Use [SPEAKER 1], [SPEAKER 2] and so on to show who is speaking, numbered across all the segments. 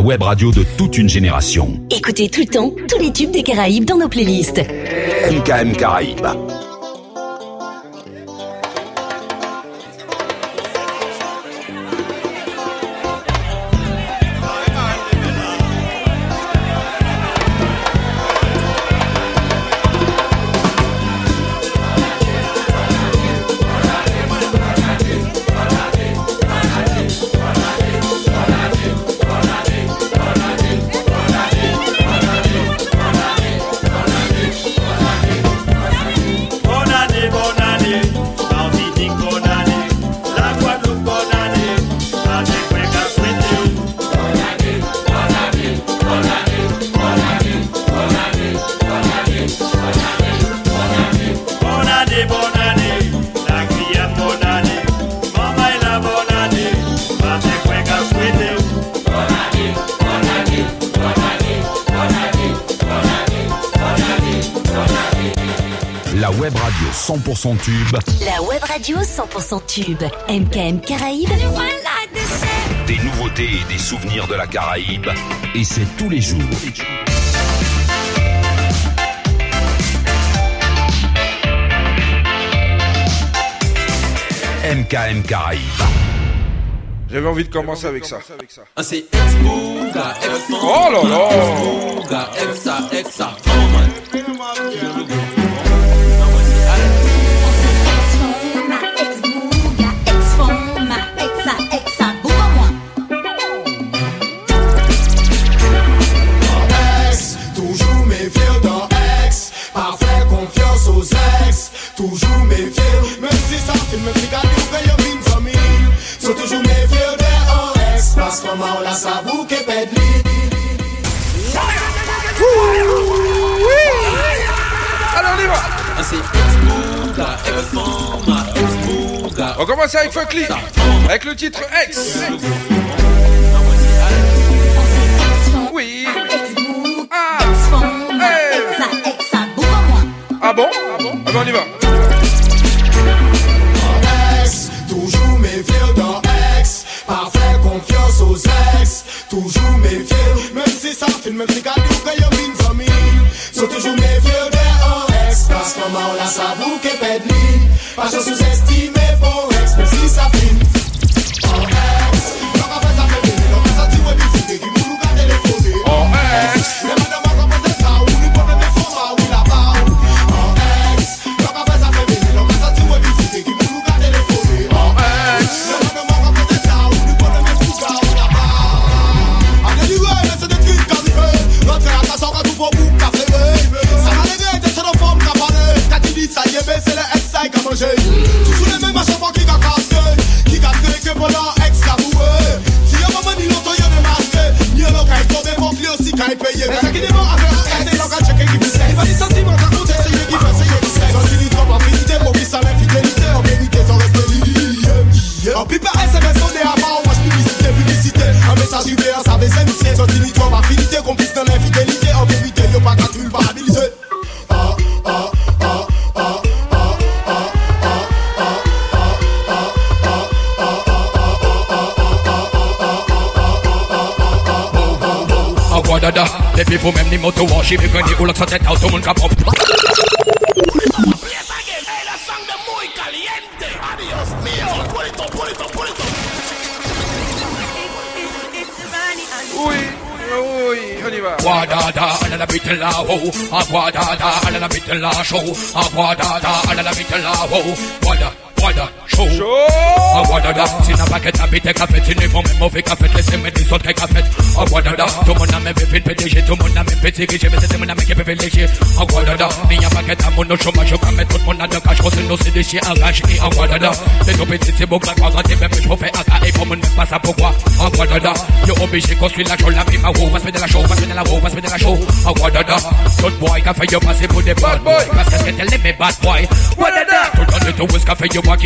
[SPEAKER 1] web radio de toute une génération.
[SPEAKER 2] Écoutez tout le temps tous les tubes des Caraïbes dans nos playlists.
[SPEAKER 1] MKM Caraïbes. tube.
[SPEAKER 2] La web radio 100% tube. MKM Caraïbes.
[SPEAKER 1] Des nouveautés et des souvenirs de la Caraïbe. Et c'est tous les jours. MKM Caraïbes.
[SPEAKER 3] J'avais envie de commencer avec ça.
[SPEAKER 4] Ah, c'est
[SPEAKER 3] Oh là là! commencer avec Fuck avec le titre X. Oui. Ah, hey. ah bon Ah bon Ah ben on y va.
[SPEAKER 5] Toujours méfiant dans X, parfait confiance aux ex. Toujours méfiant, même si ça filme, même si
[SPEAKER 6] Im Auto war ich wirklich die Urlaub hat Auto
[SPEAKER 3] und kaputt. Uy, uy, Oliver.
[SPEAKER 6] Guadada, alla la bitte la ho. A guadada, alla la bitte la show. A guadada, alla la bitte la ho. Guada, guada, show. Show. I want da Sin a packet be take a cafet In the moment mo fi cafet Lese me di sot ke cafet I wanna da Tu mona me fi fit pedishi Tu mona me fit shit Me se se mona me ke privileshi I wanna da a packet a mo no shoma Shoka me tut mona da kash Kosi no see di shit I cash I wanna da do tu piti si bok cause I Ganti me pish mo fe a ka E me pasa po kwa I da obi shit cause we la show La mi my wo Vas me de la show Vas me de la wo Vas me de la show I da boy ka fe yo pasi Put the bad boy cause kes ke tell me bad boy want da Tut on the tu wis ka fe yo da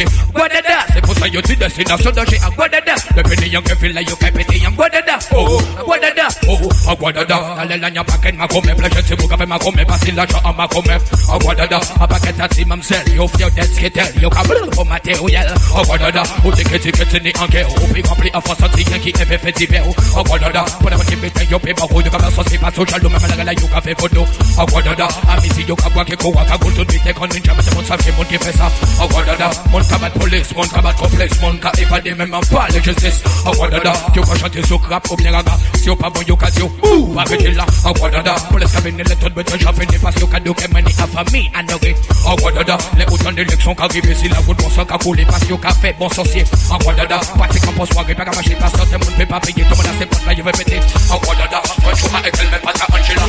[SPEAKER 6] say you see the sinner, so that she a go da da. The penny young feel like you can penny young go da Oh, go da da. Oh, a go da da. A lel your pocket, my come, pleasure to move up and my come, pasilla cho on my come. A go da da. A bucket at him himself. You feel that skitter. You can blow for my tail yell. A go da da. Who take it, take it in the angle. Who pick up the offer, so take it, every festival. A go da da. Whatever you make, you paper, who you can also see my social, no matter like you can pay for do. A go da I miss you, can walk a go, I to the take on in Jamaica, but some people give us up. A go da come at police, come at complaint next month if I dem men man parle je sais A wadada Tu you chanter sous crap ou bien raga Si ou pas bon yo kasio Ouh arrêtez là A wadada Pour les cabines les tonnes Beton j'en des passes Yo kado ke mani a famille anore A wadada Les autant d'élections qu'arrivent Si la route bon sang qu'a coulé Passe yo café bon sorcier A wadada Parti quand pour soirée Pas qu'à marcher pas sortir Moun fait pas payer a ses potes là je A wadada Quand tu avec elle même pas ta Angela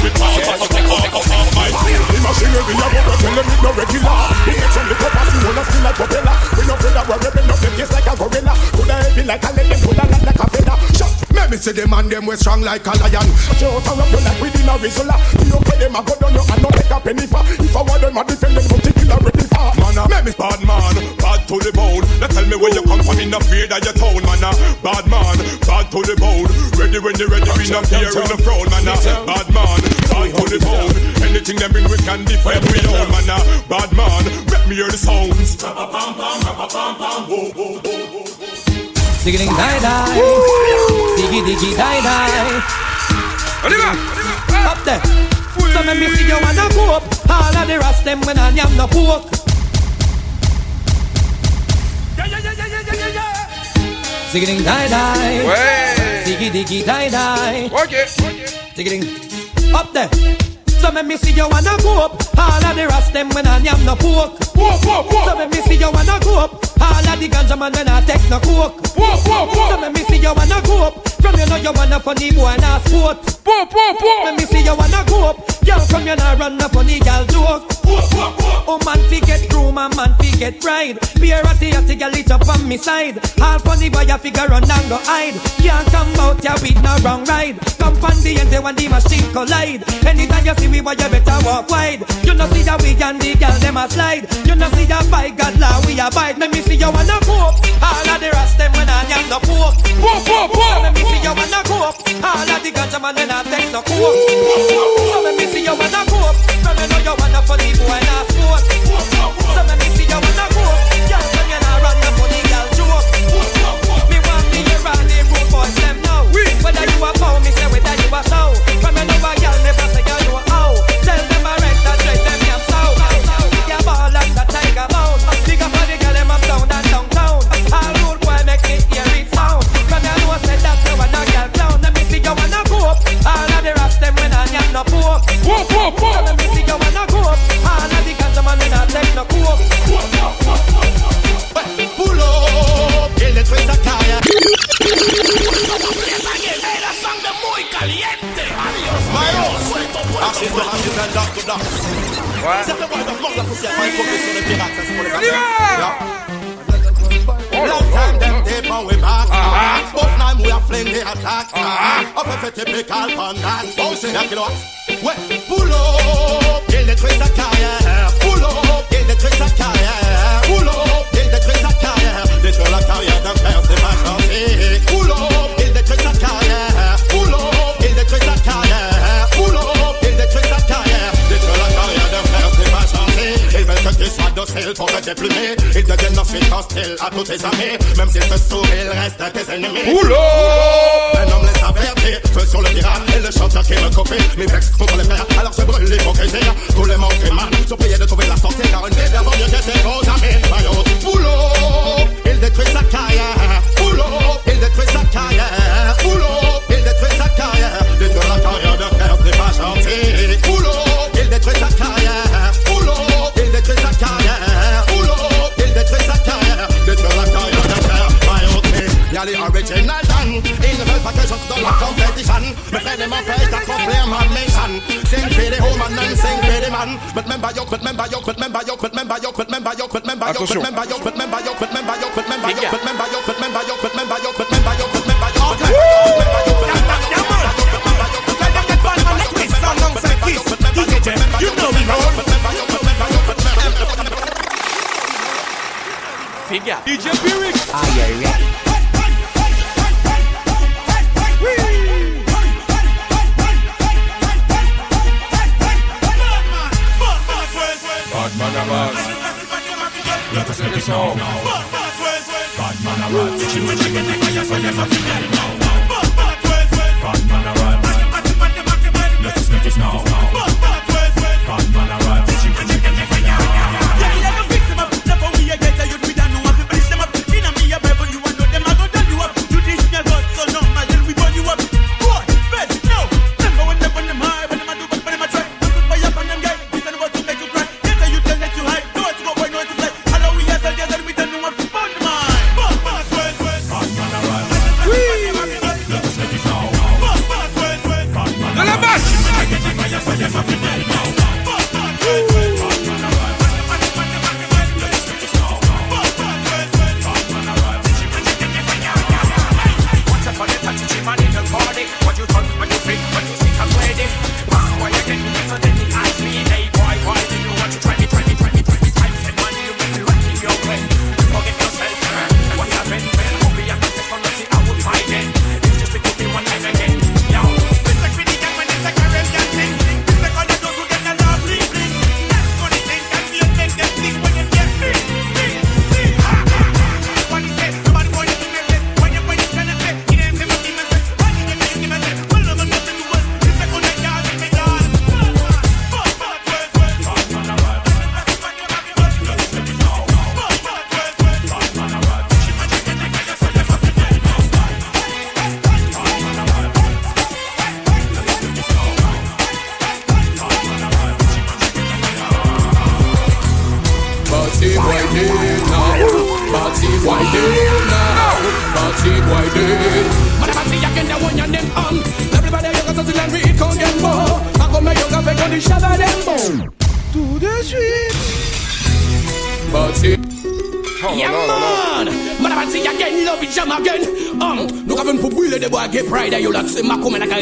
[SPEAKER 7] Imaginary, I won't tell them no regular. We you want a feel like propeller. We no feel we're face like a gorilla. Put a heavy like a lead, put a like a feather. Shut. me see them and them we strong like a lion. Show turn up you like within a rizzler. You pay them a go down you and no take a penny for. If I want them a defend them, put it in a ready for. Man, uh, maybe bad man, bad to the bone. Now tell me where you come from, in the fear that your town, man. Uh. Bad man, bad to the bone. Ready when you ready, we not fear in the throne, man. Uh. Bad man, bad to the bone. Anything them bring, we can defend we own, man. Bad man, let me hear the sounds.
[SPEAKER 8] Pam pam pam pam pam. Whoa whoa. Sigling die die, diggy diggy die die.
[SPEAKER 6] Arriba,
[SPEAKER 8] up there. So let me see you wanna go up. All of the rest them when I am no poke. Sigling die die, diggy diggy die die.
[SPEAKER 6] Work
[SPEAKER 8] it, work it. Sigling up there. So make me see you wanna go up. All of the rest them when I am no poke.
[SPEAKER 6] Whoa, whoa, whoa.
[SPEAKER 8] So make me see you wanna go up. All of the ganja man when I take no coke.
[SPEAKER 6] Whoa, whoa, whoa.
[SPEAKER 8] So make me see you wanna go up. From you know you wanna funny boy and a sport.
[SPEAKER 6] Whoa, whoa, whoa.
[SPEAKER 8] Make me see you wanna go up. Girl from you know run a funny girl joke. Whoa, Oh man fi get through, and man fi get pride. Be a ratty atty girl it up on me side. All funny boy a figure run and go hide. Can't come out ya with no wrong ride. Come on the end they want the machine collide. Anytime you see the river, you better walk wide. You know see that we and the girl them a slide. You know see that by God law we abide. Let me see you wanna cope. All of the rest them when I am no
[SPEAKER 6] cope. Whoop
[SPEAKER 8] whoop
[SPEAKER 6] whoop.
[SPEAKER 8] Let me see you wanna cope. All of the ganja man when I take no cope. So let me see you wanna cope. So me know you wanna funny boy not sport. So let me see you wanna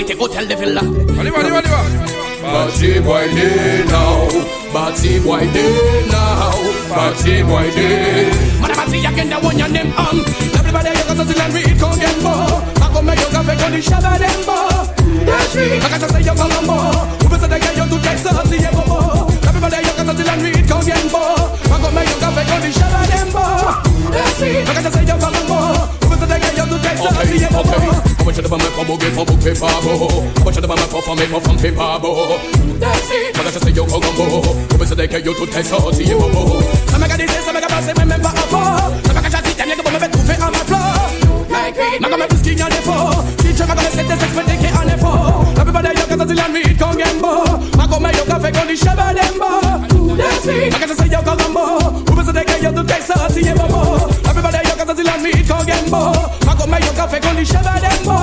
[SPEAKER 7] qualité hôtel de
[SPEAKER 3] ville Party boy
[SPEAKER 9] now,
[SPEAKER 10] party boy day now, party boy day. Man, I see again that one your name on. Um. Everybody you got something and read, come get more. I come make you cafe, go the shabba them more. Yes, I got to say you come more. Who be say get you to get something, more. Everybody you got something and read, come get more. I come make you cafe, go the shabba them more. Yes, I got to say you come more. Who be say get you to get something, more. Watch out about my combo, get from book paper, Watch out about my puff, make from paper, bo. I just say combo. You better take you to test, so see you, bo. Some I got this, some I got boss, remember a uh, four. Some I got shot, then you go, on my floor. Like me, I'm gonna skin on the floor. Teacher, I'm gonna set the sex, but they on the floor. Everybody, you got to tell me, go get more. I go, my yo, go, fake on the shabba, them, bo. I got to say yo, go combo. You better take you to test, so to you, bo. Everybody, you got to tell me, go get more. I go, my yo, go, fake on the shabba, them,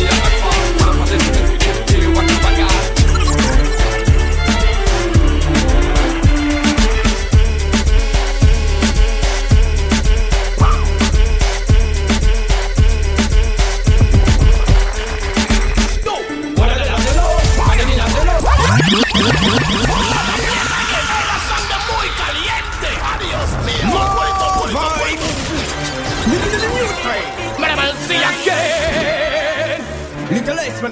[SPEAKER 3] Yeah.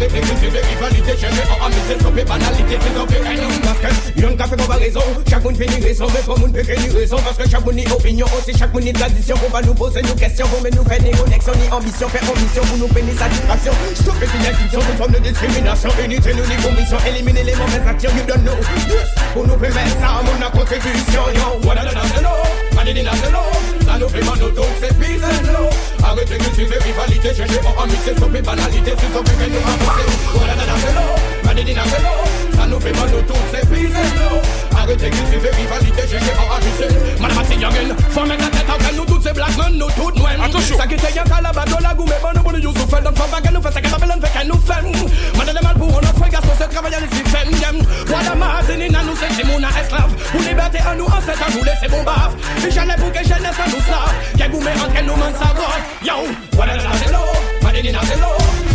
[SPEAKER 10] avec les cultures de rivalité Je mets en amitié, sauver banalité, c'est sauver un Parce que yon ka fait comparaison Chaque monde fait une raison, mais pas monde peut créer une raison Parce que chaque monde est opinion, aussi chaque monde est tradition On va nous poser nos questions, on met nous faire des connexions Ni ambition, faire ambition pour nous peiner satisfaction Stopper une inscription, toute forme de discrimination Unité nous, les commissions, éliminer les mauvaises actions You don't know, pour nous permettre ça, mon contribution Yo, what I don't know, I ça nous fait mal au dos, c'est bizarre, Arrêtez de cultiver rivalité, cherchez pour en mixer, stopper banalité, c'est sauver, mais nous avancer. Voilà, nana, c'est l'eau, manini, c'est l'eau nou fè man nou tout se pise Arrete kultive rivalite, jeje an agise Madame Ati Yagen, fò mèk la tèt avèl nou tout se black man nou tout
[SPEAKER 11] mwen
[SPEAKER 10] Sa ki te yon kalaba, do la goume, bon nou bon nou yon soufèl Don fò bagè nou fè, se ke tabè lèn fè kè nou fèm mal pou an an fè, gaso se travayè lè si fèm yèm Wada ma azini nan nou Ou liberté an nou an set an nou lè se bon bav Vi jèlè pou ke jèlè sa nou slav Kè goume an kè man sa vòs Yo, wada nan se lo, madini
[SPEAKER 11] nan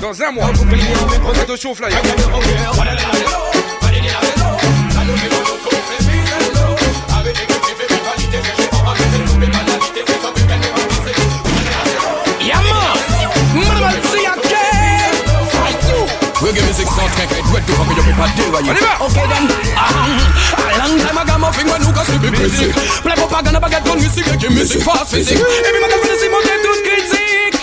[SPEAKER 11] dans un mois. Regarde au show flyer.
[SPEAKER 3] Reggae music sound can't get ready for me, you people do what you
[SPEAKER 10] Okay then, um, a long time I got my finger, no cause be busy Play baguette, music, reggae music, fast physique Et c'est mon toute
[SPEAKER 12] crazy.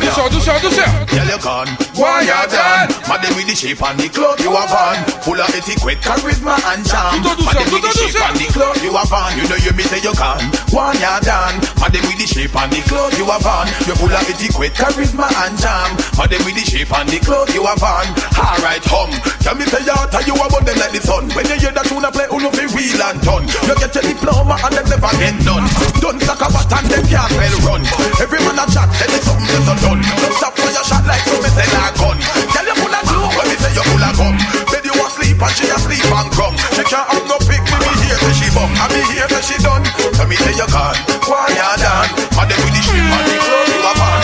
[SPEAKER 12] Oh, do so,
[SPEAKER 3] do so, do so.
[SPEAKER 12] Girl, you gone.
[SPEAKER 3] Why you done?
[SPEAKER 12] Madam with the shape and the cloth you have on Full of etiquette, charisma and charm Madam with the shape and the cloth you have on You know you me say you can Why you done? Madam with the shape and the cloth you have on You full of etiquette, charisma and charm Madam with the shape and the cloth you have on Alright hum Tell me say out and you are burning like the sun When you hear that tune I play you feel real and done You get your diploma and then never get done Don't talk about and them can't well run Every man a chat, then it's something that's done Don't stop shot like so me sell a gun. Tell you full of glue when me say you full of gum. Bed you asleep and she asleep and gum. She can't have no pick me, me here till she bum. I me here till she done. Tell me say you gone, why you done? And then with the shit and the clothes you a pan,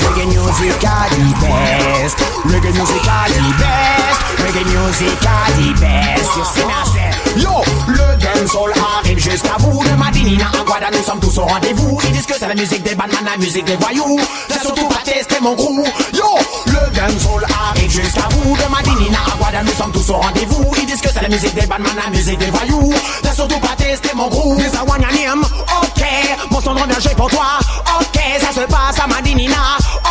[SPEAKER 5] Reggae music are the best. Reggae music are the best. Reggae music are the best. You see, I say, yo, le dancehall Jusqu'à vous, de Madinina à Guada nous sommes tous au rendez-vous Ils disent que c'est la musique des bananes, la musique des voyous J'ai surtout pas testé mon groupe, Yo, le dancehall arrive jusqu'à vous De Madinina à Guada nous sommes tous au rendez-vous Ils disent que c'est la musique des bananes, la musique des voyous J'ai surtout pas testé mon groupe. Des awanyanim, ok Mon son de j'ai pour toi, ok Ça se passe à Madinina,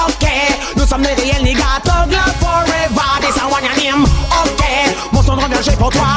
[SPEAKER 5] ok Nous sommes les réels niggas, Togla forever Des Awanianim, ok Mon son de j'ai pour toi,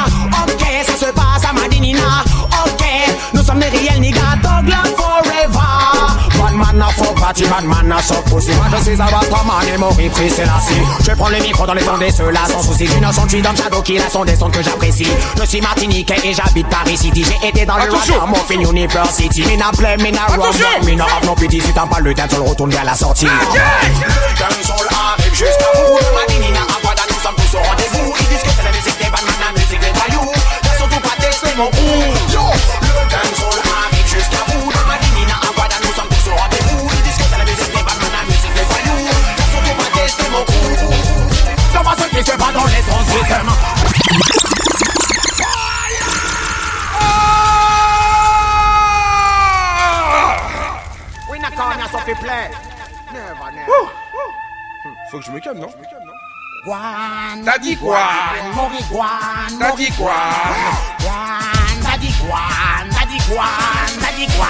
[SPEAKER 5] man a faux party, bad man a sauf pussy. Moi je suis un Batman et mon rip c'est la scie. Je prends le micro dans les ondes et ceux-là sans souci. Innocent, je suis dans Shadow qui la son des sons que j'apprécie. Je suis Martinique et j'habite Paris City. J'ai été dans le
[SPEAKER 3] radar,
[SPEAKER 5] mon film University. Mina play, mina rock, mina have non pity. Si t'en parles le temps, le retourne vers la sortie. Le dancehall arrive juste à le de Madinina. Aguada, nous sommes tous au rendez-vous. Ils disent que c'est la musique des man, la musique des voyous. Elles surtout pas tester mon ouh. Yo, le dancehall qui se dans les transistèmes. Oui, Nakania, s'il te plaît. Never, never.
[SPEAKER 3] Faut que je me calme, non
[SPEAKER 5] Guan,
[SPEAKER 3] t'as dit quoi
[SPEAKER 5] Mori Guan,
[SPEAKER 3] t'as dit quoi
[SPEAKER 5] Guan, t'as dit quoi T'as dit quoi T'as dit quoi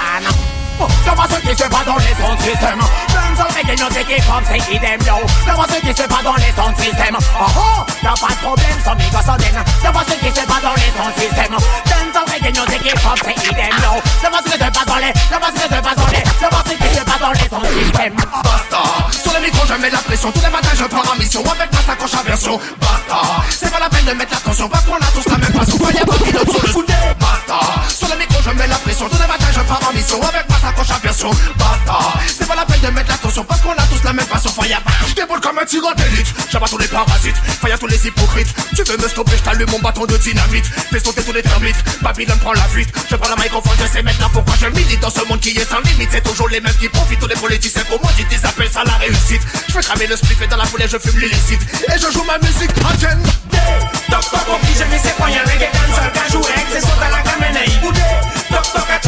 [SPEAKER 5] je vois ce qui se passe dans les sons système Même sans payer nos équipes, c'est qui yo C'est pas ce qui se passe dans les sons système Oh oh, y'a pas de problème, sans son migo soden C'est pas ce qui se passe dans les sons système Même sans payer nos équipes, c'est qui yo C'est pas ce qui se passe dans les, c'est pas ce qui se passe dans les C'est pas ce qui se passe dans les sons système
[SPEAKER 12] Basta, sur le micro je mets la pression Tous les matins je prends ma mission avec ma sacoche à version Basta, c'est pas la peine de mettre l'attention Parce qu'on a tous la même passion, y'a pas pilote sur le Basta, sur le micro je mets la pression part avec ma sacoche à version Bâtard C'est pas la peine de mettre l'attention parce qu'on a tous la même passion Faya Je déboule comme un tigre d'élite J'abats tous les parasites Faya tous les hypocrites Tu veux me stopper, je mon bâton de dynamite Fais sauter tous les termites Babylone prend la fuite Je prends la microphone, je sais maintenant pourquoi je milite Dans ce monde qui est sans limite C'est toujours les mêmes qui profitent Tous les politiciens commoditent Ils appellent ça la réussite Je fais cramer le split fait dans la foulée je fume l'illicite Et je joue ma musique
[SPEAKER 10] again Toc toc, obligé, mais c'est pas rien Reggae, a
[SPEAKER 12] cajou, ex,
[SPEAKER 3] c'est saut à la camène
[SPEAKER 10] boudé Toc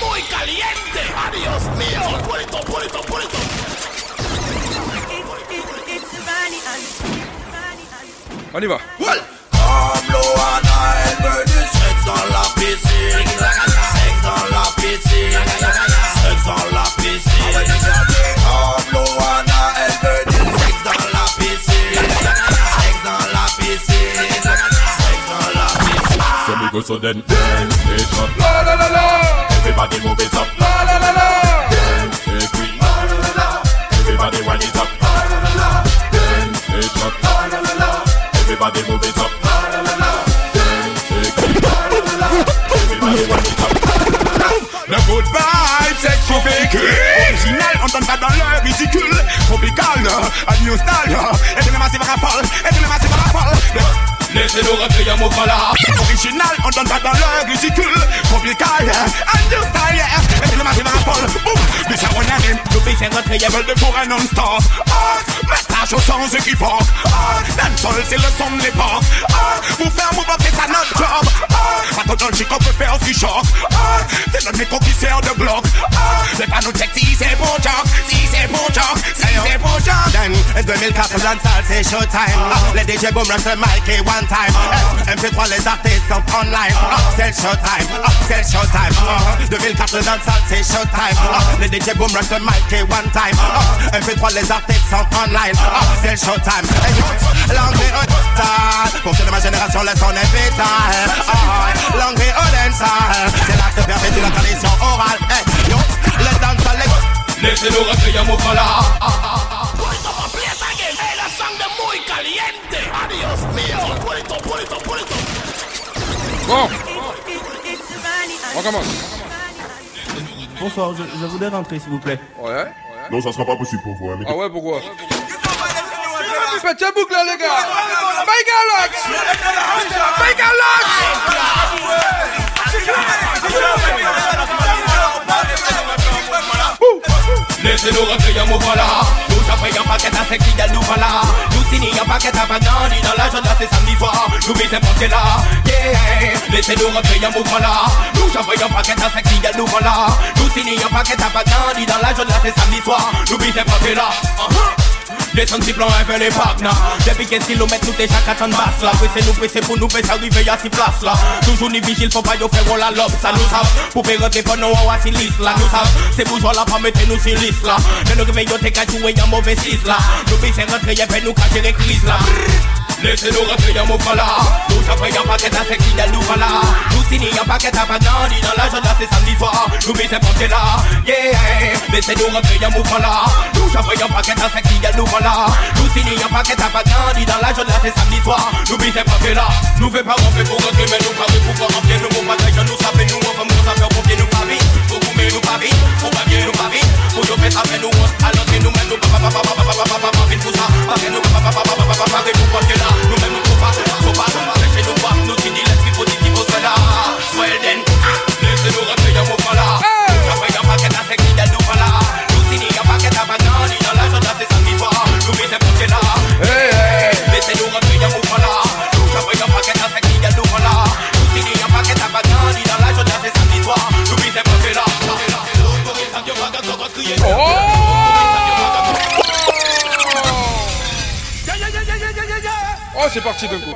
[SPEAKER 10] muy caliente. Adiós, ¡Ah, mío!
[SPEAKER 3] On y va.
[SPEAKER 12] Well. la piscine. la piscine. la piscine. la piscine. la piscine. la piscine.
[SPEAKER 3] la la la la.
[SPEAKER 13] Everybody move it up.
[SPEAKER 3] La la la la.
[SPEAKER 13] Everybody pas up. La Dance pas des la Everybody move it up. Everybody up.
[SPEAKER 14] good Original, on pas dans le ridicule Tropical, un euh, New Style euh. Et et de c'est
[SPEAKER 13] le
[SPEAKER 10] nous réveillons mon colère
[SPEAKER 12] Original, on donne pas dans le ridicule Tropical, and you style, yeah Et le matin dans la folle, boum ça on arrive, le fais faire rentrer, ils de pour un non-stop Oh, message au sens équivoque Oh, dans le sol, c'est le son de l'époque Oh, vous faire mouvoir, c'est ça notre job Oh, pas tout dans le chic, on peut faire ce qui choque Oh, c'est notre micro qui sert de bloc Oh, c'est pas nous check si c'est pour choc Si c'est pour choc, si c'est pour choc Then, it's 2014 and salsa, c'est showtime ah, Les DJ boom run Mikey eh, one time time. M fait les artistes sont online. c'est showtime, c'est showtime. 2004 dans le salle, c'est showtime. Les uh-huh. DJ boom rush le mic et one time. M 3 les artistes sont online. c'est showtime. L'anglais au dental, pour que de ma génération laisse son évitable. L'anglais au dental, c'est là que se perpétue la tradition orale. Les danseurs, les...
[SPEAKER 10] Laissez-nous rester, y'a mon là.
[SPEAKER 3] Bon On
[SPEAKER 15] Bonsoir, je, voudrais rentrer s'il vous plaît.
[SPEAKER 3] Ouais.
[SPEAKER 16] Non, ça sera pas possible pour vous.
[SPEAKER 3] Ah ouais, pourquoi Faites boucle là, les gars a
[SPEAKER 10] lot Nese nou rentre a mou vola Nou japre yon paket a sek l'idel nou vola Nou sini yon paket a banan Ni nan la janda se samdi fwa Nou mise pote la Yeah Nese nou rentre yon mou vola Nou japre a sek l'idel nou vola Nou sini yon paket a banan Ni nan la janda se samdi fwa Nou mise pote uh -huh. Desan si plan evè le bag na Depi 15 kilometre nou te jak atan bas la Pwese nou pwese pou nou pwese arrive ya si plas la Toujou ni vigil fò pa yo fè wò la sa nou sap Pou pe rete fò nou awa si lis la nou sap Se boujwa la pa mette nou si lis la Nè nou reve yo te ka jowe ya mouve sis la Nou pise rentre ye fè nou ka jere kriz la Laissez-nous rentrer dans mon pala Nous j'envoie un paquet à ceux qui donnent nous voilà Nous signons un paquet à banane Dans la journée c'est samedi soir Nous misons porter là Yeah Laissez-nous rentrer dans mon pala Nous j'envoie un paquet à ceux qui donnent nous voilà Nous signons un paquet à banane Dans la journée c'est samedi soir Nous misons porter là Nous faisons pas rentrer pour rentrer Mais nous parler pour voir en bien Nous mots pas nous savons nous On va nous savoir pour bien nous men nou c'est
[SPEAKER 3] parti d'un coup.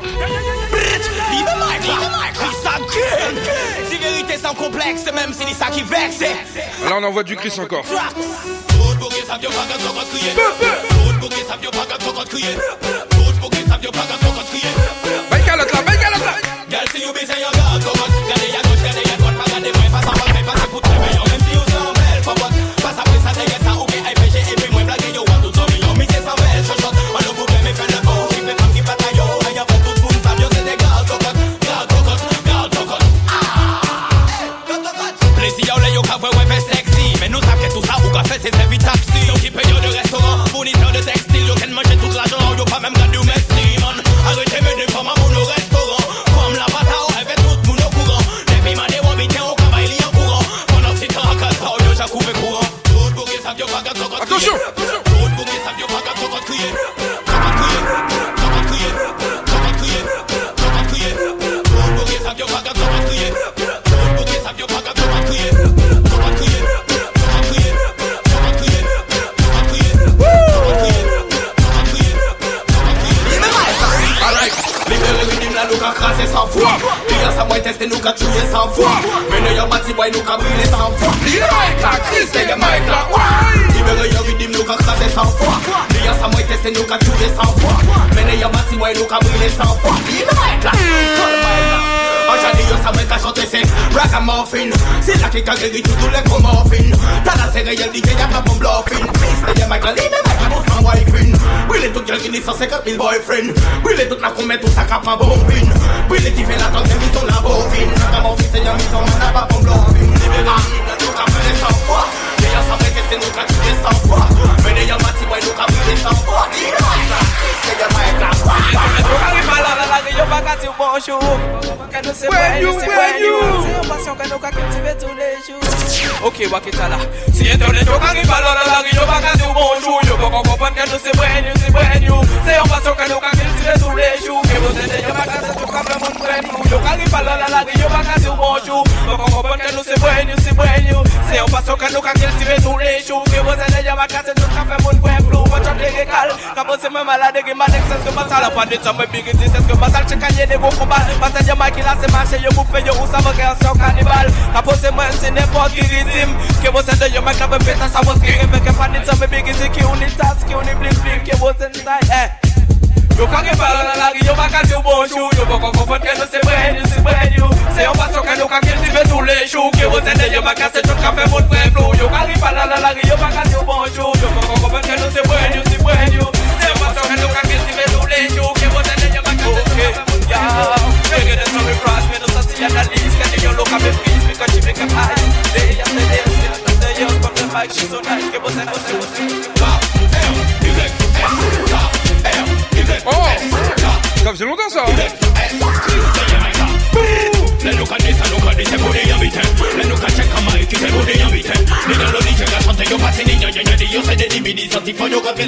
[SPEAKER 17] C'est vérité sans complexe, même si c'est ça qui vexe.
[SPEAKER 3] Là, on envoie du Chris encore.
[SPEAKER 17] Boy look ka brile san fwa Bi mè mè klak, kol mè la Anjani yo sa mè ka chante se ragamuffin Se la ki ka geri toutou le kou morfin Tala se reyel di ke ya ka bon bluffin Pis le ye mè klak, li mè mè ka bon san wifin Brile tout gel ki li san sekot boyfriend Brile tout la kou mè tout sa ka pa bon mè na pa bon bluffin Li mè la,
[SPEAKER 18] nou ka brile san fwa Li yo sa mè ke se nou ka brile san fwa Mè de yo mati wè nou ka brile san fwa Li say You you Si de tous les jours. Que vous êtes yo pas casser tout comme le monde prenne nous. Yo carry pas la la yo pas casser mon jour. Donc on comprend que nous c'est brand new, c'est brand new. C'est un passo que nous quand il tous les jours. Que vous êtes yo pas casser tout comme le monde prenne nous. Watch out les récal. Quand vous c'est même malade que ma next que pas ça pas de temps mais big this que pas ça le checker des gros combats. Pas ça yo Mike là c'est marché yo vous fait yo où ça va qu'un son cannibal. Quand vous c'est c'est n'importe qui rythme. Que vous êtes yo Mike là peut péter ça vous qui que pas de temps mais big this qui unit task qui unit bling bling que vous êtes eh Yo kage pala la la ri yo baka si yo bonjou Yo baka kon fon ken yo se prenyou se prenyou Se yo pasokan yo kage ti ve sou le chou Ki yo zende yo baka se chou ka fe moun preflou Yo kage pala la la ri yo baka si
[SPEAKER 10] yo bonjou Yo kage kon fon ken yo
[SPEAKER 3] se prenyou se prenyou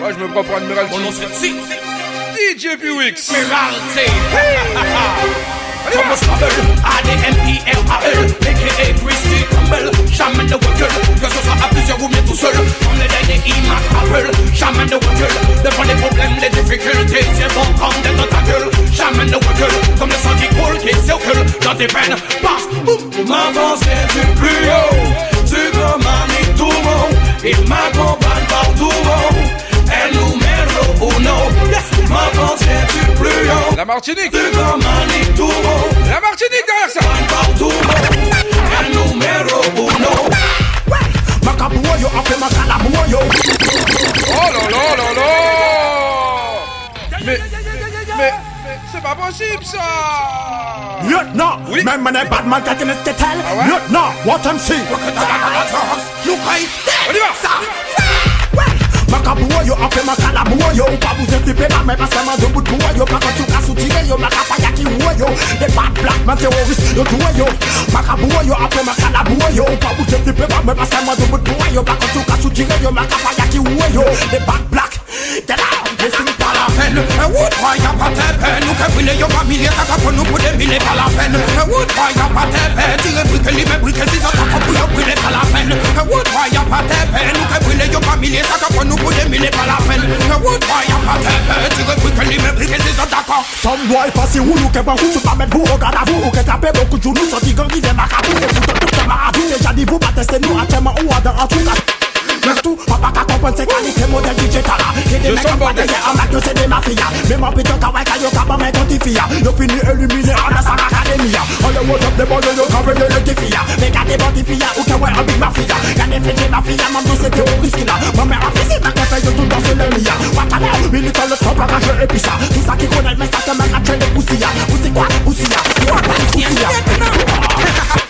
[SPEAKER 3] Moi, je me prends pour Admiral
[SPEAKER 10] Mon nom c'est
[SPEAKER 3] DJ Buix.
[SPEAKER 10] Admiral T. Thomas Ravel, a d m i l a l a.k.a. Christy Campbell, jamais ne recule, que ce soit à plusieurs ou bien tout seul, on est des Apple, jamais ne recule, devant les problèmes, les difficultés, c'est bon comme des gueule. jamais ne recule, comme le sang qui coule, qui circule, dans tes veines, passe, boum, pour m'avancer du plus haut, tu peux m'amener tout le monde, il m'accompagne partout, numéro
[SPEAKER 3] La Martinique. La Martinique derrière ça.
[SPEAKER 10] numéro
[SPEAKER 3] Oh Mais, c'est pas possible ça.
[SPEAKER 5] Lieutenant,
[SPEAKER 3] oui.
[SPEAKER 5] même mon
[SPEAKER 3] ah
[SPEAKER 5] Lieutenant, what I'm seeing. Ça. makabuo yo ape makalabuo yo ukabuzefipe na mepa sema zobutuo yo pakatuka yo makapaya kiuo yo the bad black man terrorist yo tuo yo makabuo yo ape makalabuo yo ukabuzefipe na mepa sema zobutuo yo pakatuka yo makapaya kiuo yo the bad black Get out, missing palafen E
[SPEAKER 10] wood why ya patepe Nou ke bile yo familye kaka pou nou pou de bile palafen E wood why ya patepe Tire brike libe brike si sa kaka pou yo bile palafen E wood why ya patepe Nou ke bile yo familye kaka pou nou ou the mille par la peine. Ne revoyez pas tête, tu refus que l'immeuble est d'accord.
[SPEAKER 5] Some boy passe où nous que barou, tu pas mettre who garde à vous, ou que tapez beaucoup de journaux, sorti gang, il est a et vous tout est marabout. a dit vous, pas tester nous, à tellement ou à dans un trou, Next to Papa Kakopon sécurité modèle digital Et des mecs en boîte en blague c'est des mafias Même en pitot à Waka yo kapa m'identifier Yo fini illuminé en la salle académie On le voit top des bonnes yo kapé yo notifia Mais gardez bon tifia ou qu'un ouais en big mafia Gardez fait des mafia même tout c'était au Priscilla Ma mère a fait c'est ta yo tout dans ce lemia Wakana militant le trop arrangé et puis ça Tout ça qui connaît mais ça te mène à tuer poussia Poussi quoi poussia Poussia
[SPEAKER 3] Poussia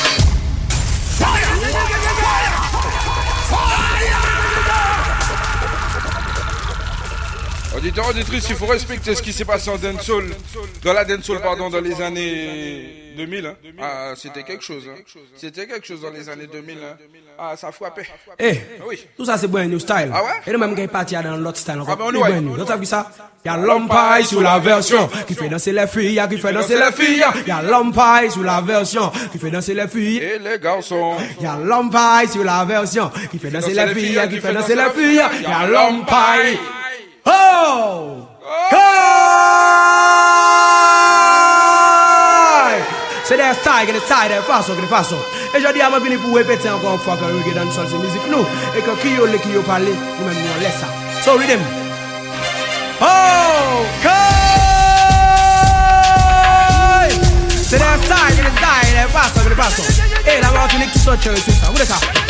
[SPEAKER 3] il faut respecter ce qui s'est passé en Densoul dans la dancehall, pardon, dans les années 2000. Hein. Ah, c'était quelque chose. Hein. C'était quelque chose dans les années 2000. Hein. Ah, ça frappait.
[SPEAKER 10] Eh, ah oui. tout ça c'est brand new style.
[SPEAKER 3] Ah ouais
[SPEAKER 10] Et même quand il parti dans l'autre style encore.
[SPEAKER 3] Ah ben,
[SPEAKER 10] ça Il y a l'Empire sous la version qui fait danser les filles, qui fait danser les filles. Il y a l'Empire sur la version qui fait danser les filles.
[SPEAKER 3] Et les garçons.
[SPEAKER 10] Il y a l'Empire sur la version qui fait danser les filles, qui fait danser Il y a l'Empire. Koy! Se dey staye, geni staye, geni faso, geni faso E jodi am apini pou epete an kon fwa Kan wik edan sou lisi mizi plou E kon kiyo le, kiyo pali, nime mwen lesa Sou ridim Koy! Se dey staye, geni staye, geni faso, geni faso E la moun finik tu sot che, ou sisa Gou dey sa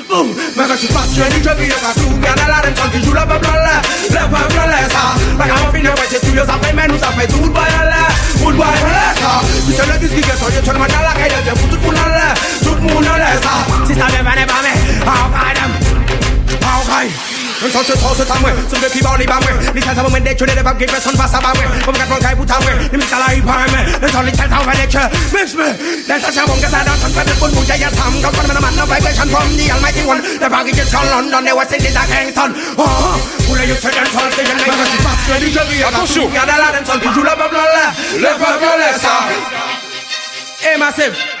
[SPEAKER 10] Mwen kwen si pas chwen di chwebi yo ka tou Gyan nan la dem chon di joul apen blan le Lèpwen blan le sa Mwen kwen mwen fin yo fète tu yo zan fèy men ou zan fèy Toun moun bwa yon le Moun bwa yon le sa Mwen kwen se mwen diski gen so Yon chwen man jan la kèy den Yon kwen tout moun nan le Tout moun nan le sa Sista de mwen e bame A okay dem A okay A okay 人潮是潮是摊位，整个皮包里搬位。你看
[SPEAKER 3] 他
[SPEAKER 10] 们没得权利的把给别人把啥搬位，我们敢放开不摊位，你们打来一盘门，人潮里太潮还得吃，没事没。但他想我们啥都成全的不努力也成功，我们的满脑白白看光你要买新闻，在把给人潮乱乱的我心里打开 ton。哦，不然有钱人潮的人来，我是把这里这里啊，都输。要的拉人潮，不如来不来来，来不来来啥？A massive。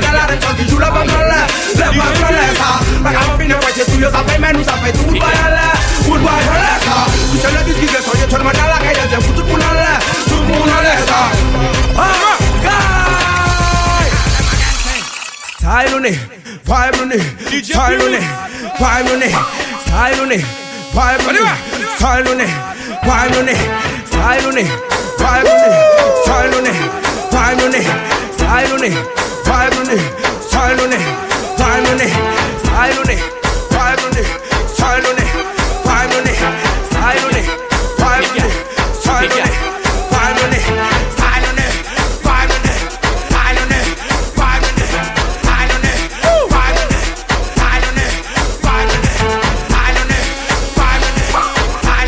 [SPEAKER 10] canal à réflexion qui joue la bombe dans l'air. Les mains dans l'air, ça. La gamme fine, ouais, c'est tout, yo, ça fait, mais nous, ça fait tout, bah, y'a l'air. Tout, bah, y'a l'air, ça. Tout seul, le disque, je suis, yo, tu le manges à la caille, je fous tout pour l'air. Tout le monde en l'air, ça. Ah, guy! Style on it, vibe on it, style on it, vibe on it, style on it, vibe on it, style on it, vibe on it, style on it, vibe on it, style on it, vibe on it, style on it. Style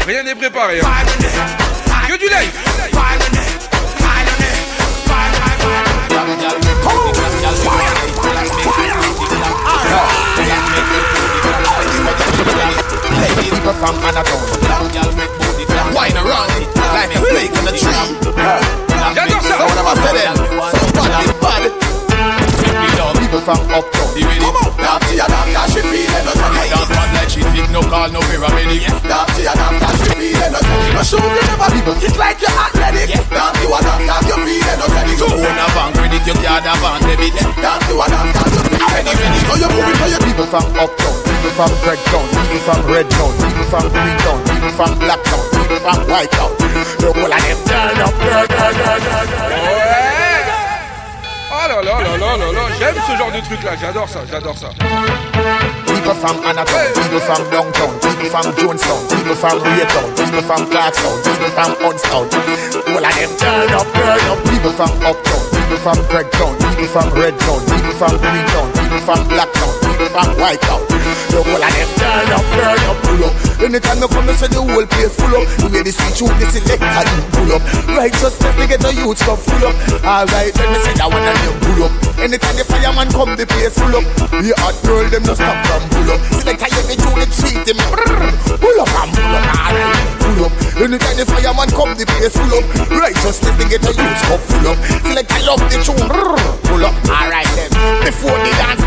[SPEAKER 3] Rien n'est préparé. Que du live.
[SPEAKER 19] Ladies perform and a done. Wine around like a snake in a tree. So what So bad, bad. People from uptown, the dance dance, that it. Dance man like she think no call, no Dance to your dance, that she feel No shoes, you never people, it's like you're athletic. Dance you a you
[SPEAKER 3] feel Oh là là là là là là, j'aime ce genre de truc là, j'adore ça, j'adore ça.
[SPEAKER 19] People from people from people people from people people from up, People from Uptown, people from
[SPEAKER 5] White House. The whole of them turn up, burn up, pull up. Anytime you come, you see the whole place full up. You ladies see through the selector, you pull up. Righteousness, they get the youth stuff full up. Alright, let me see that one and you pull up. Anytime the fireman come, the place full up. The hot girl, them no stop from pull up. Selector, you the through the sweet him. Pull up and pull up, alright, pull up. Anytime the fireman come, the place full up. Righteousness, they get the youth stuff full up. Selector, love the tune, pull up, alright then. Before the dance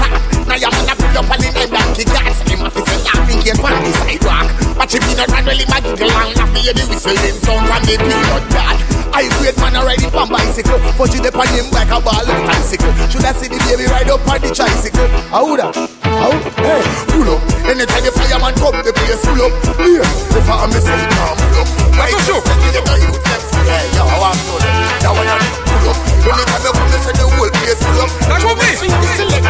[SPEAKER 5] I am gonna pull up on the name that he got Him off his laughing game on the sidewalk But if he not run well, he might giggle and Not for you the whistling sound from the peanut jar I great man a ride it on bicycle For Fudge it upon him like a ball of bicycle Should I see the baby ride up on the tricycle How would How? Hey, pull up Anytime the fireman come, the place full up Yeah, if I'm missing, I'm pull up Why you show? shoot? Yeah, yo, I'm good Now when I pull up Anytime you come, they say the whole place full up That's what we Select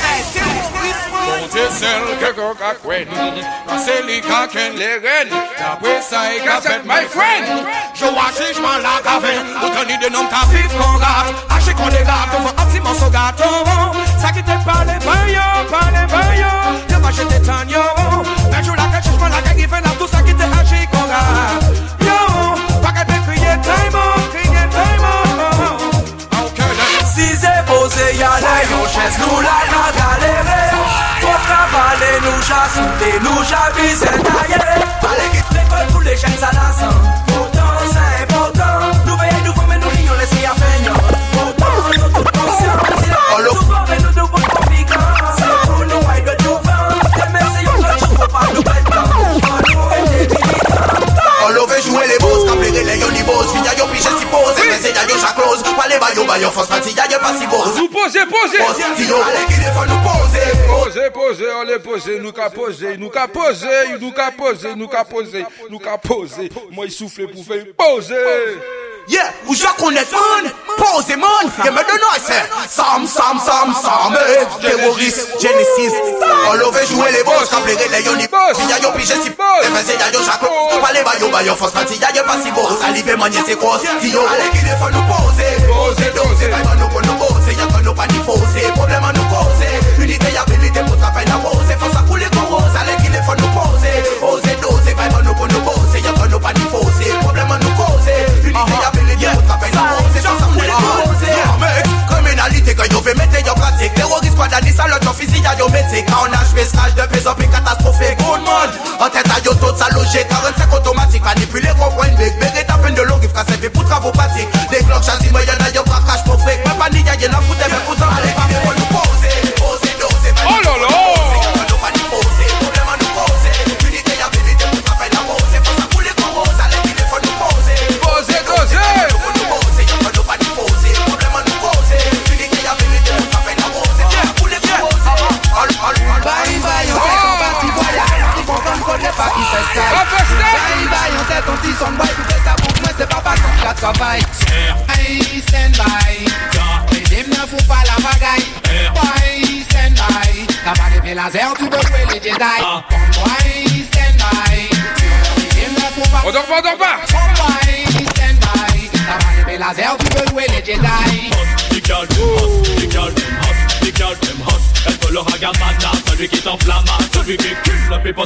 [SPEAKER 20] Cecil que e my friend Jo a chejman la kaven O tani de nom ta fif kon Ache kon de gat Ovo ati man so gato Sa ki te pale yo Pale yo Yo ma jete tan yo Men jo la ke chejman la ke given la Tout sa ki te ache kon Yo Pa ke pe kriye time Kriye time
[SPEAKER 10] Si ze pose yale Yo ches nou la la galere Valè nou ja soute, nou ja bizè taye Valè ki Ele yon
[SPEAKER 5] li boze, fi yanyo pi jesi boze Mese
[SPEAKER 3] yanyo chakloze, wale
[SPEAKER 5] bayo bayo Fos pati yanyo pasi boze Poze,
[SPEAKER 3] poze, poze, poze, poze Poze, poze, poze, poze Nou ka poze, nou ka poze Nou ka poze, nou ka poze Nou ka poze, nou ka poze
[SPEAKER 5] Yeah, ou j'acconnais man, pose man, y'a me de noise. Sam, Sam, Sam, Sam, terroriste, eh. Genesis. All over jouer eh, les boss, quand plairait les yoni boss. Si y'a yo pige si boss, et vas y'a yo jacro. Tout palais ba yo ba yo force, quand y'a yo pas si boss. Salivé manie c'est quoi, si yo. Allez, qu'il faut nous poser, poser, doser. Fais pas nous pour nous poser, y'a pas nous pas ni fausser. Problème à nous causer, unité y'a habilité pour travailler la pose. Force à couler comme rose, allez, qu'il faut nous poser, oser, doser. Fais pas nous pour nous poser, y'a pas nous pas ni fausser. Liability uh-huh. yeah. mot ka fè nan a yo mè a yo brakaj pou frek Mè ni ya yon a
[SPEAKER 10] foute mè pou tan alek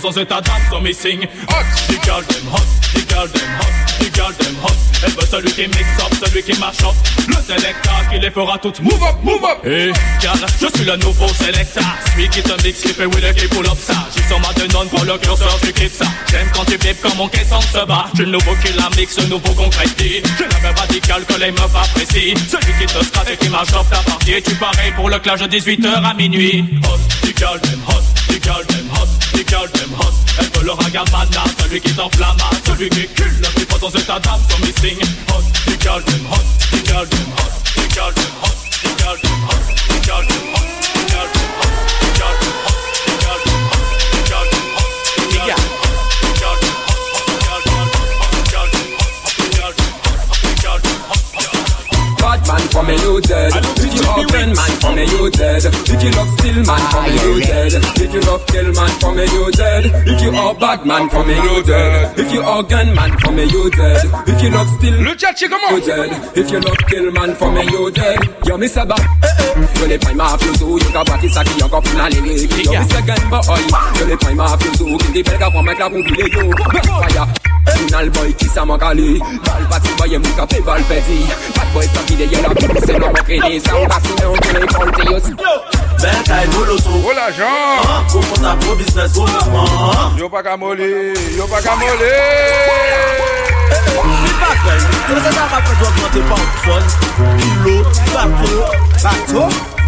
[SPEAKER 10] Dans un a dance so me Hot, les
[SPEAKER 4] girls them hot, les girls them hot, les girls them hot Elle veut celui qui mix up, celui qui mash up Le selecta qui les fera toutes move up, move up Et eh. car je suis le nouveau selecta Celui qui te mixe, qui fait wheeler, qui pull up ça J'y sors ma non pour le curseur, tu clips ça J'aime quand tu beep quand mon caisson se barre J'ai le nouveau qui la mixe, le nouveau concrétise J'ai la même radicale que les meufs apprécient Celui qui te scratch et qui mash up ta partie Tu parais pour le clash de 18h à minuit Hot, les girls them hot, les girls them hot cœurs j'aime host Elle veut le ragambana, celui qui t'enflamme Celui qui cule, qui pose dans ta dame Son missing host, du cœur j'aime host, du cœur j'aime host, du cœur j'aime host Turn man for
[SPEAKER 21] me, you dead If you love still man for me, you dead If you love kill man for me, you dead If you are bad man for me, you dead If you are gun man for me, you dead If you love still you dead. If you love kill man for eh, eh. me, you dead You mi saba Yo le paima you zu Yo ka baki saki yo ka puna le le Yo mi se gan ba oi Yo le paima apu zu Kindi belga kwa mekla kumbi le yo Fire Personal boy kisa makali Bal pati baye mou kape bal pedi Pat boy sa vide ye la pou se nan makreni Sa ou kasi nan kone kolte yo si
[SPEAKER 4] Betay nou lo sou
[SPEAKER 3] Ola jan
[SPEAKER 4] Kou moun sa pou bisnes kou mouvman
[SPEAKER 3] Yo pa kamole, yo pa kamole
[SPEAKER 4] Li pa kwen, kwen se nan pa kwen Jou akwante pa ou son Kilo, bato,
[SPEAKER 22] bato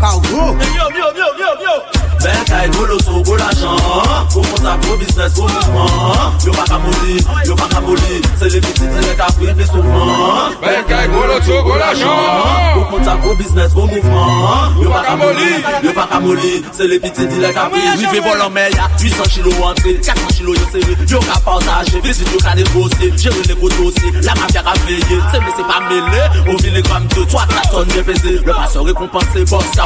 [SPEAKER 22] Cargo.
[SPEAKER 4] Yo, yo, yo, yo, yo. Bataille, ben, bolo, so, go l'argent. business, gros ben, mouvement. Yo, pas qu'à yo, pas qu'à C'est les petites, de t'as pris, fait souvent.
[SPEAKER 3] Bataille, bolo, so, go l'argent.
[SPEAKER 4] Comment ça, gros business, gros mouvement. Yo, pas qu'à yo, pas qu'à C'est les petites, de t'as pris. Oui, fait bon en mer, y'a 800 kilos entrée, 400 kilos, yo, serré. Yo, qu'à partager, visite, yo, qu'à négocier. Gérer les gros dossiers, la mafia à veiller. C'est mais c'est pas mêlé. Au milligramme de 3, 4 tonnes, de pesé. Le passeur récompensé, boss, ça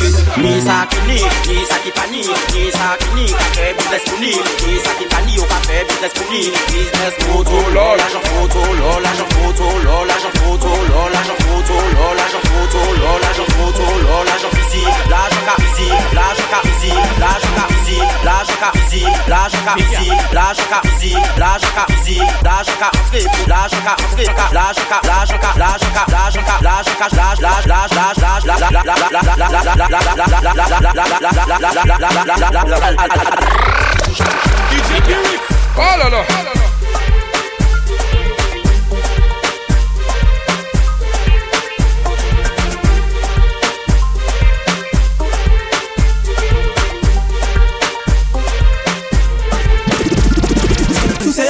[SPEAKER 4] Ni sa
[SPEAKER 10] ki ni, ni sa ki pa ni Ni sa ki ni, ka fe biznes pou ni Ni sa ki pa ni, fe biznes lol, photo lol, lol, lol, lol, lol, lol,
[SPEAKER 3] Oh là là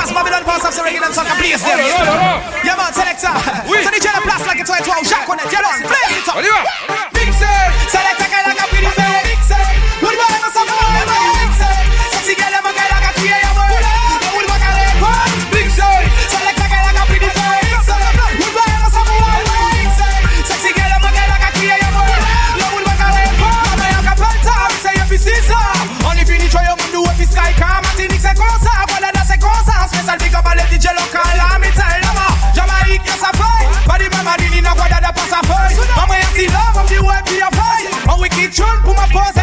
[SPEAKER 20] pass Babylon, pass up Serenity and Sucker, please them. Yeah, man, selector.
[SPEAKER 3] Oui.
[SPEAKER 20] So the jelly like it's 12, Jacques, when get on. Play it up. Mixer, selector, kind of a pretty fair. Mixer, good boy, I'm a summer, I'm Sexy girl, I'm a DJ local, I'm tell them Jamaica, yes, I fight But the mama didn't know what that pass a fight Mama, you see love, I'm the way be a fight And we keep tune, put my pose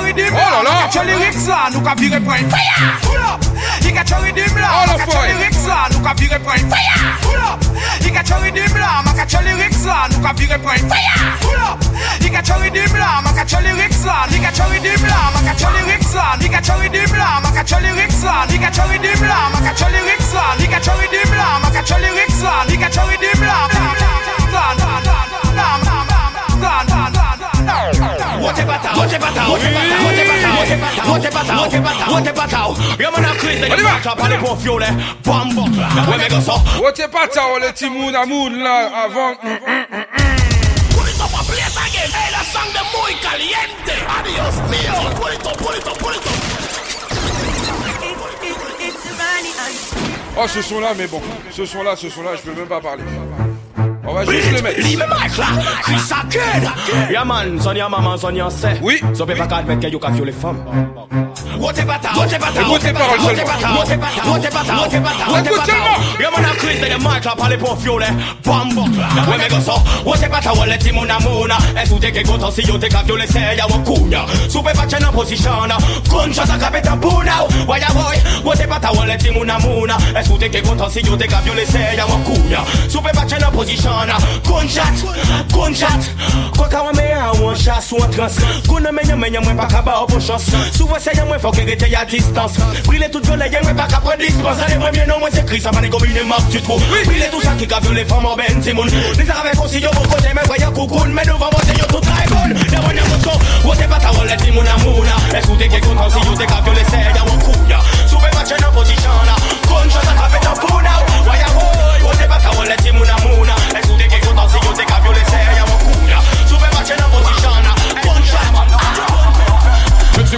[SPEAKER 20] your rhythm oh, la, la. Look at your lyrics là, viré fire Pull up Look at your rhythm là, oh, your lyrics là, viré fire Pull up Look at your rhythm là, your lyrics là, viré fire Pull up Look at your rhythm là, look at your lyrics là, look at your rhythm là, look at your lyrics là, look at your rhythm là, look at your lyrics là, look at your rhythm là, look at your lyrics là, look at your là, your lyrics là, your là,
[SPEAKER 3] Wote Oh, ce sont là, mais bon, ce sont là, ce sont là, je peux même pas parler. On va juste le mettre.
[SPEAKER 10] Leave me mic là, Chris again. Yeah man, son ya maman, son ya
[SPEAKER 3] Oui. pe pa ke
[SPEAKER 10] yo
[SPEAKER 3] ka
[SPEAKER 10] Wote bata, wote bata, wote bata, wote bata, wote bata, wote bata,
[SPEAKER 3] wote
[SPEAKER 10] bata, wote bata. man, a de de mic là, we me Wote bata, wole ti E te ke goto si yo te ka se ya pe pa Waya boy, wote bata, wole ti E te ke goto si yo te ka se ya pe pa corner Gunshot, gunshot Kwa me wame ya wan chas wan trans Goun menye menye mwen pa kaba opo chans Souve se yon mwen fok erete ya distans Brile tout violet yon mwen pa ka pren dispans Ale mwen mwen non mwen se kri sa mani gomine mak tu tro Brile tout sa ki ka viole fam an ben timoun Ni zarave konsi yo mwen kote men voye koukoun Men devan mwen se yo tout raibon Ne wane mwen kon, wote pata wole timoun amouna Eskoute ke kontan si yo te ka viole se ya wan kouya Souve matche nan posisyon la Gunshot atrape nan pou now oh, Waya woy, wote pata wole timoun
[SPEAKER 9] amouna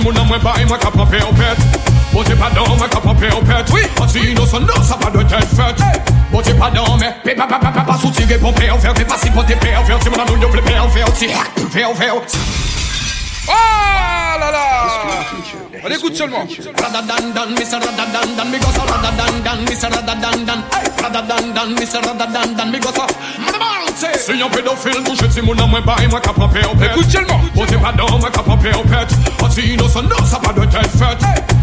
[SPEAKER 9] moun an mwen bay
[SPEAKER 3] Oh la la on écoute seulement.
[SPEAKER 9] Radadandan, Si yon pédophile touche ti moun nan mwen bay mwen ka pampe ou pet
[SPEAKER 3] Écoute seulement
[SPEAKER 9] Pote pa mwen ka pampe ou pet Ati oh, inosan nan sa pa de tête fête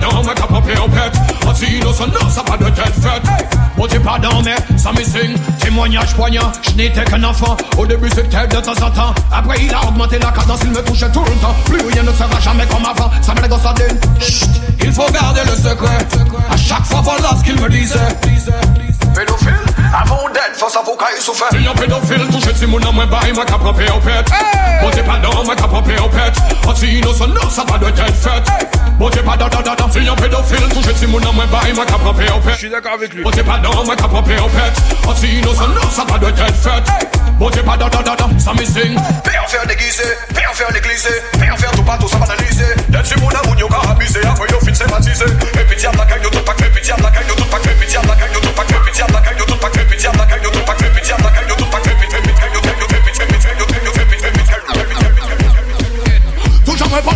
[SPEAKER 9] pardon, mais t'as pas au pète. Aussi innocent, non, ça pas de tête faite. Bon, pas pardon, mais ça me signe. Témoignage poignant, je n'étais qu'un enfant. Au début, c'était de temps en temps. Après, il a augmenté la cadence, il me touchait tout le temps. Plus rien ne sera jamais comme avant. Ça me gosse à Chut, il faut garder le secret. À chaque fois, voilà ce qu'il me disait. Pédophile, avant d'être face à vos cas, il souffert. Si un pédophile, touché, si mon homme est bas, il m'a qu'à propre au pète. Bon, dis pardon, mais qu'à propre au pète. Aussi innocent, non, ça pas de tête faite. Bon, j'ai pardon, non, non, pédophile, un pédophile mon m'a Je
[SPEAKER 3] suis d'accord avec lui
[SPEAKER 9] Bon c'est pas dans, m'a propre au si innocent, non, ça va doit être fait Bon c'est pas dans, dans, dans, ça me tout pas pas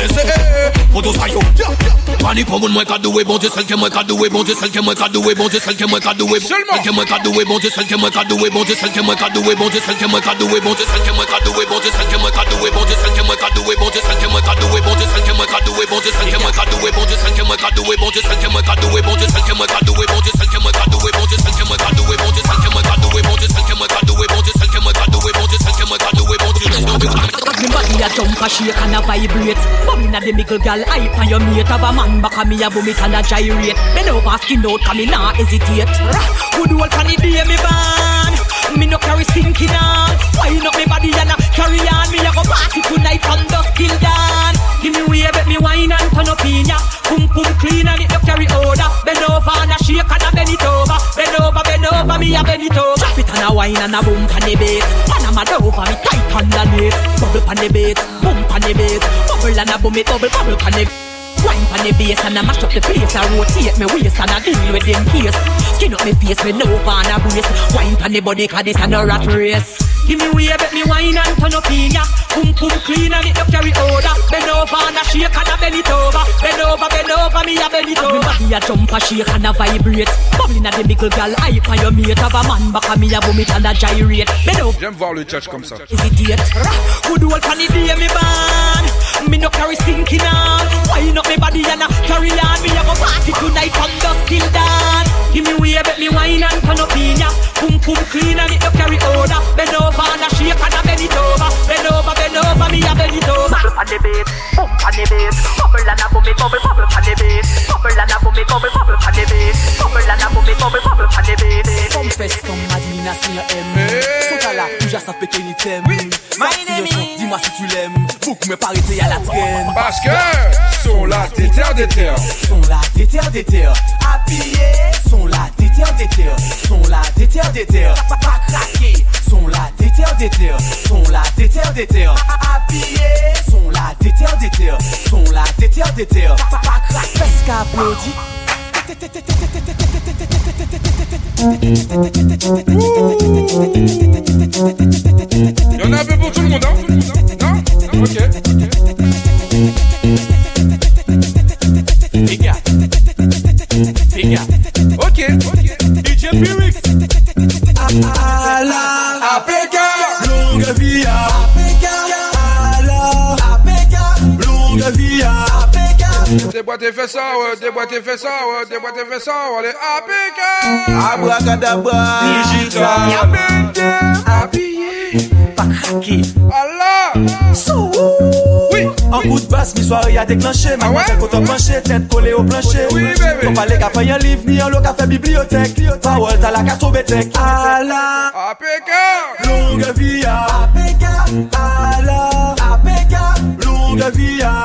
[SPEAKER 9] mese Poto yo Mani pou moi mwen ka dowe bon Sel ke mwen ka dowe bon Sel ke mwen ka dowe bon Sel ke mwen ka dowe bon Sel moi mwen ka dowe bon Sel ke mwen ka dowe bon Sel ke mwen ka dowe bon Sel ke mwen ka dowe bon Sel ke mwen ka dowe bon Sel ke mwen ka dowe bon Sel ke mwen ka dowe bon Sel ke mwen ka dowe bon Sel ke mwen ka dowe bon Sel ke mwen ka dowe bon Sel ke mwen ka dowe bon Sel ke mwen bon bon bon bon bon matter the way bout you just don't
[SPEAKER 23] Me body a jump a
[SPEAKER 24] shake and a vibrate but Bum inna the mickle gal hype and your mate Have a man back a me a vomit and a gyrate Me no over skin out cause me nah hesitate Good old funny day me born me no carry stinking on. Wind up me body and a carry on. Me a go party tonight from dusk till dawn. Give me way, bet me wine and turn up in ya. Pum pum clean and it no carry odor. Bend over and a shake and a bend it over. Bend over, bend over, me a bend it over. Drop it and a wine and a boom pan the bass. Panama over me tight underneath. Bubble pan the bass, boom pan the bass. Bubble and a boom it, bubble bubble pan the bass. Wine on the bass and I mash up the place I rotate my waist and I deal with them case Skin up my face, with no van a brace Wine on the body cause this a no rat race Give me way, bet me wine and turn up in ya. Pum pum clean and it up carry order. Bend over and a shake and a bend it over. Bend over, bend over, me a bend it over. Me a jump a shake and a vibrate. Bubbling at the mickle girl, hype for your mate. Have a man back a me a vomit and a gyrate. Bend over.
[SPEAKER 3] J'aime voir church Is
[SPEAKER 24] it Good old funny day me Me no carry stinking on. Wine up me body and a carry on. Me a go party tonight from dusk till dawn. Give me way, bet me wine and turn up in ya. clean and it up carry order. Bend over. over and I shake and I bend it over. Bend over, bend over, me I bend it over. Bubble on the beat, boom on the beat. Bubble and I boom bubble, bubble on the beat. Bubble and I boom bubble, bubble on the beat. Bubble and I boom bubble, bubble on the beat.
[SPEAKER 4] Some fest, comme admina si yon aime. Souta la, ou jasa peke ni tem. Sa si yon dis-moi si tu l'aimes. Bouk me parete à la traîne.
[SPEAKER 3] Parce que sont là des terres,
[SPEAKER 4] Sont là des terres, des Appuyés, sont là des terres, Sont là des terres, Pas craquer. Sont la déterre terres sont la déterre déterre. sont la déterre déterre, sont la déterre déterre. Pas
[SPEAKER 3] Il a un peu pour tout le monde, hein Non, Ok. Ok,
[SPEAKER 4] Apeka! Longa viya! Apeka! A la! Apeka! Longa
[SPEAKER 3] viya! Apeka! Deboate fesan, deboate fesan, deboate fesan, ale Apeka! Abra ka dabra, digita,
[SPEAKER 4] yamente,
[SPEAKER 25] apiye,
[SPEAKER 3] pakake,
[SPEAKER 4] a la,
[SPEAKER 3] sou
[SPEAKER 4] ou! En coup de basse, mi soirée a déclenché.
[SPEAKER 3] Ma
[SPEAKER 4] mère au plancher, tête collée au plancher.
[SPEAKER 3] Oui, bébé.
[SPEAKER 4] Ton palais qu'a un livre, ni en lot café bibliothèque. Power, t'as la carte au bétec. A ah la. APK ah, Longue vie à. À Pékin. Ah la. APK Longue vie à.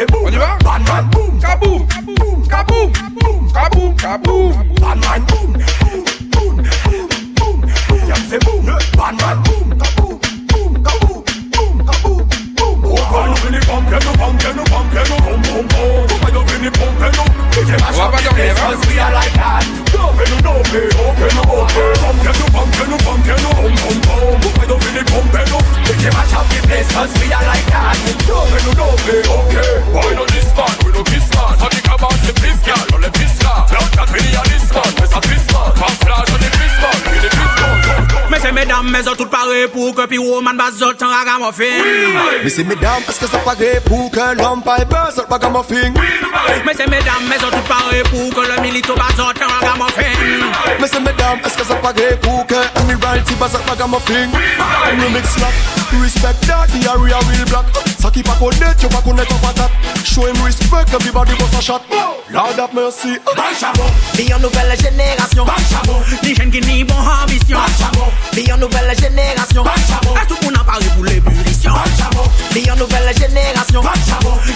[SPEAKER 4] fait boum. On y va
[SPEAKER 3] Batman boum. Kaboum. Kaboum. Kaboum. Kaboum. Kaboum.
[SPEAKER 9] Batman boum. Boum. Boum. Boum. Qui a fait boum Batman boum. Kaboum. Boum. Kaboum. Boum. Kaboum. Boum. On va les pommes, que nous pommes, que nous pommes, que nous pommes, pommes, pommes.
[SPEAKER 3] On va
[SPEAKER 9] nous
[SPEAKER 3] venir
[SPEAKER 9] the up They came the place cause we are like that no dove, okay Why not this man, we no kiss man So the cabas, the please girl, no le piss car Blood that me are this man, it's a twist man Fast flash
[SPEAKER 10] se medam, me zot tout pare pou ke piwoman ba zot an ragamuffin
[SPEAKER 26] Me se medam, eske zot pare pou ke l'om pa e be a ragamuffin
[SPEAKER 10] Me se medam, me zot tout pare pou ke le milito ba zot an ragamuffin
[SPEAKER 26] Me se medam, eske zot pare pou ke Admiral T ba zot ragamuffin mix lock, respect that, the area will block Saki pa konet, yo pa konet an patat Show him respect, everybody boss a shot Lord have mercy,
[SPEAKER 10] ban chabon
[SPEAKER 24] Di yon nouvelle génération.
[SPEAKER 10] ban
[SPEAKER 24] chabon Di jen ki
[SPEAKER 10] ni bon ambisyon,
[SPEAKER 24] ban chabon Li nouvelle génération.
[SPEAKER 10] jenerasyon A tout moun an pari pou l'ebulisyon Li yon nouvel jenerasyon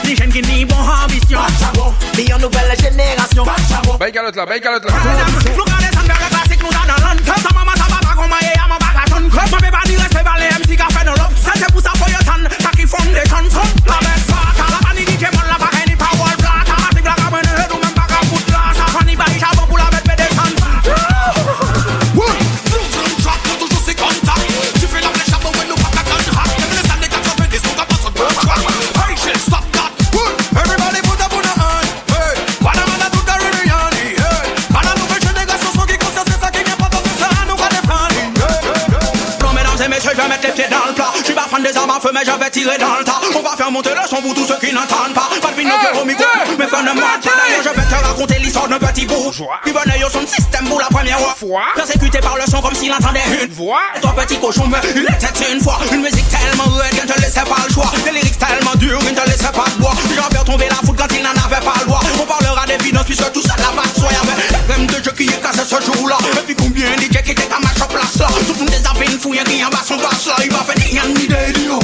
[SPEAKER 10] Li ni bon ambisyon Li yon nouvel jenerasyon Bay la,
[SPEAKER 9] bay kalot la
[SPEAKER 10] Nou Sa MC mais j'avais tiré dans le tas. On va faire monter le son pour tous ceux qui n'entendent pas. Pas de binocle au micro, mais fin ne match D'ailleurs, je vais te raconter l'histoire d'un petit bourgeois. Il venait au son système pour la première fois. Persécuté par le son comme s'il entendait une voix. Et toi, petit cochon, mais il était une fois. Une musique tellement rude qu'il ne te laissait pas le choix. Des lyrics tellement durs, qu'il ne te laissait pas le bois J'en vais tomber la foudre quand il n'en avait pas le droit. On parlera des d'évidence puisque tout ça la pas de soin. Même de jeu qui est cassé ce jour-là. Et puis combien DJ qui étaient à ma place là. Tout le monde des avines fouillés qui en bas son là. Il va faire rien ni des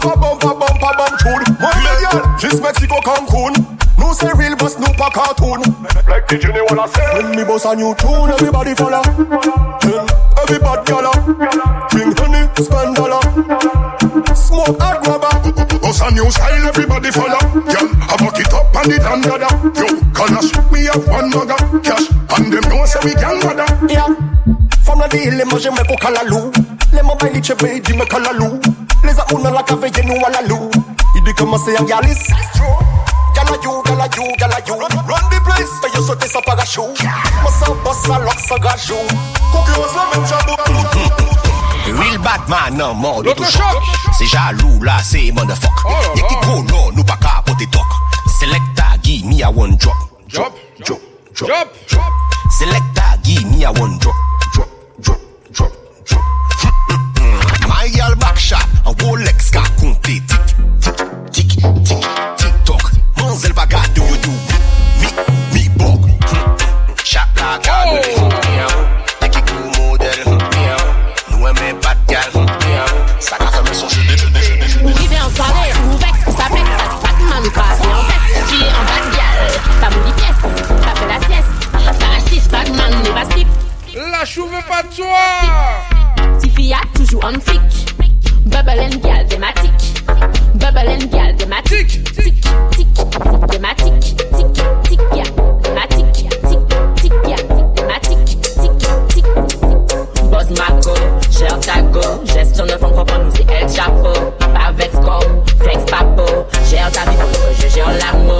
[SPEAKER 26] Bumper, bumper, bumper, bump tune My girl, this Mexico Cancun No say real boss, no pa cartoon Like the genie wanna say When me bust a new tune, everybody follow Then, every bad gala uh, Bring honey, spend dollar Smoke a grabber
[SPEAKER 27] Bust a new style, everybody follow Girl, I buck it up and it under Yo, gonna shoot me up one mugger Cash, and them know say we can mother
[SPEAKER 26] Yeah una dile, moi j'aimerais qu'on calalou. Les mamans chez baby me Les a la cave et nous à la lou. Il dit comment c'est un galis. Gala you, gala you, gala you. Run the place, fais yo sauter sans parachute. Moi à gajou. Concurrence la même
[SPEAKER 22] Real Batman nan de Se jalou la se man de fok Ye ki nou pa tok Selecta gi mi a one drop Drop, drop, drop Selecta gi mi a one drop my girl back shot, a Rolex got complete. Tick, tick, tick, tick tick tock. Manzel bagat do you do? Me, me bog.
[SPEAKER 28] Hmm, hmm, hmm. Shot like a la pas
[SPEAKER 3] toi
[SPEAKER 28] Ti toujours en tic, thématique tic Tic, tic, Tic, tic, tic tic Tic, tic, Tic, tic, Boss Papo ta je gère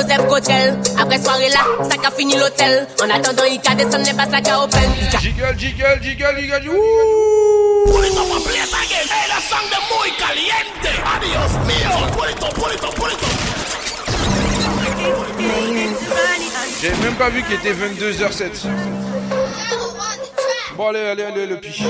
[SPEAKER 28] Joseph Gautier. Après soirée là, ça a fini l'hôtel. En attendant, il a descend les basses, a open.
[SPEAKER 3] Jiggle, jiggle, jiggle, jiggle, ouh.
[SPEAKER 29] Pull it up Hey, de muy caliente. Adios mio. Pull it up,
[SPEAKER 3] J'ai même pas vu qu'il était 22h07. Bon allez, allez, allez, le
[SPEAKER 28] pich.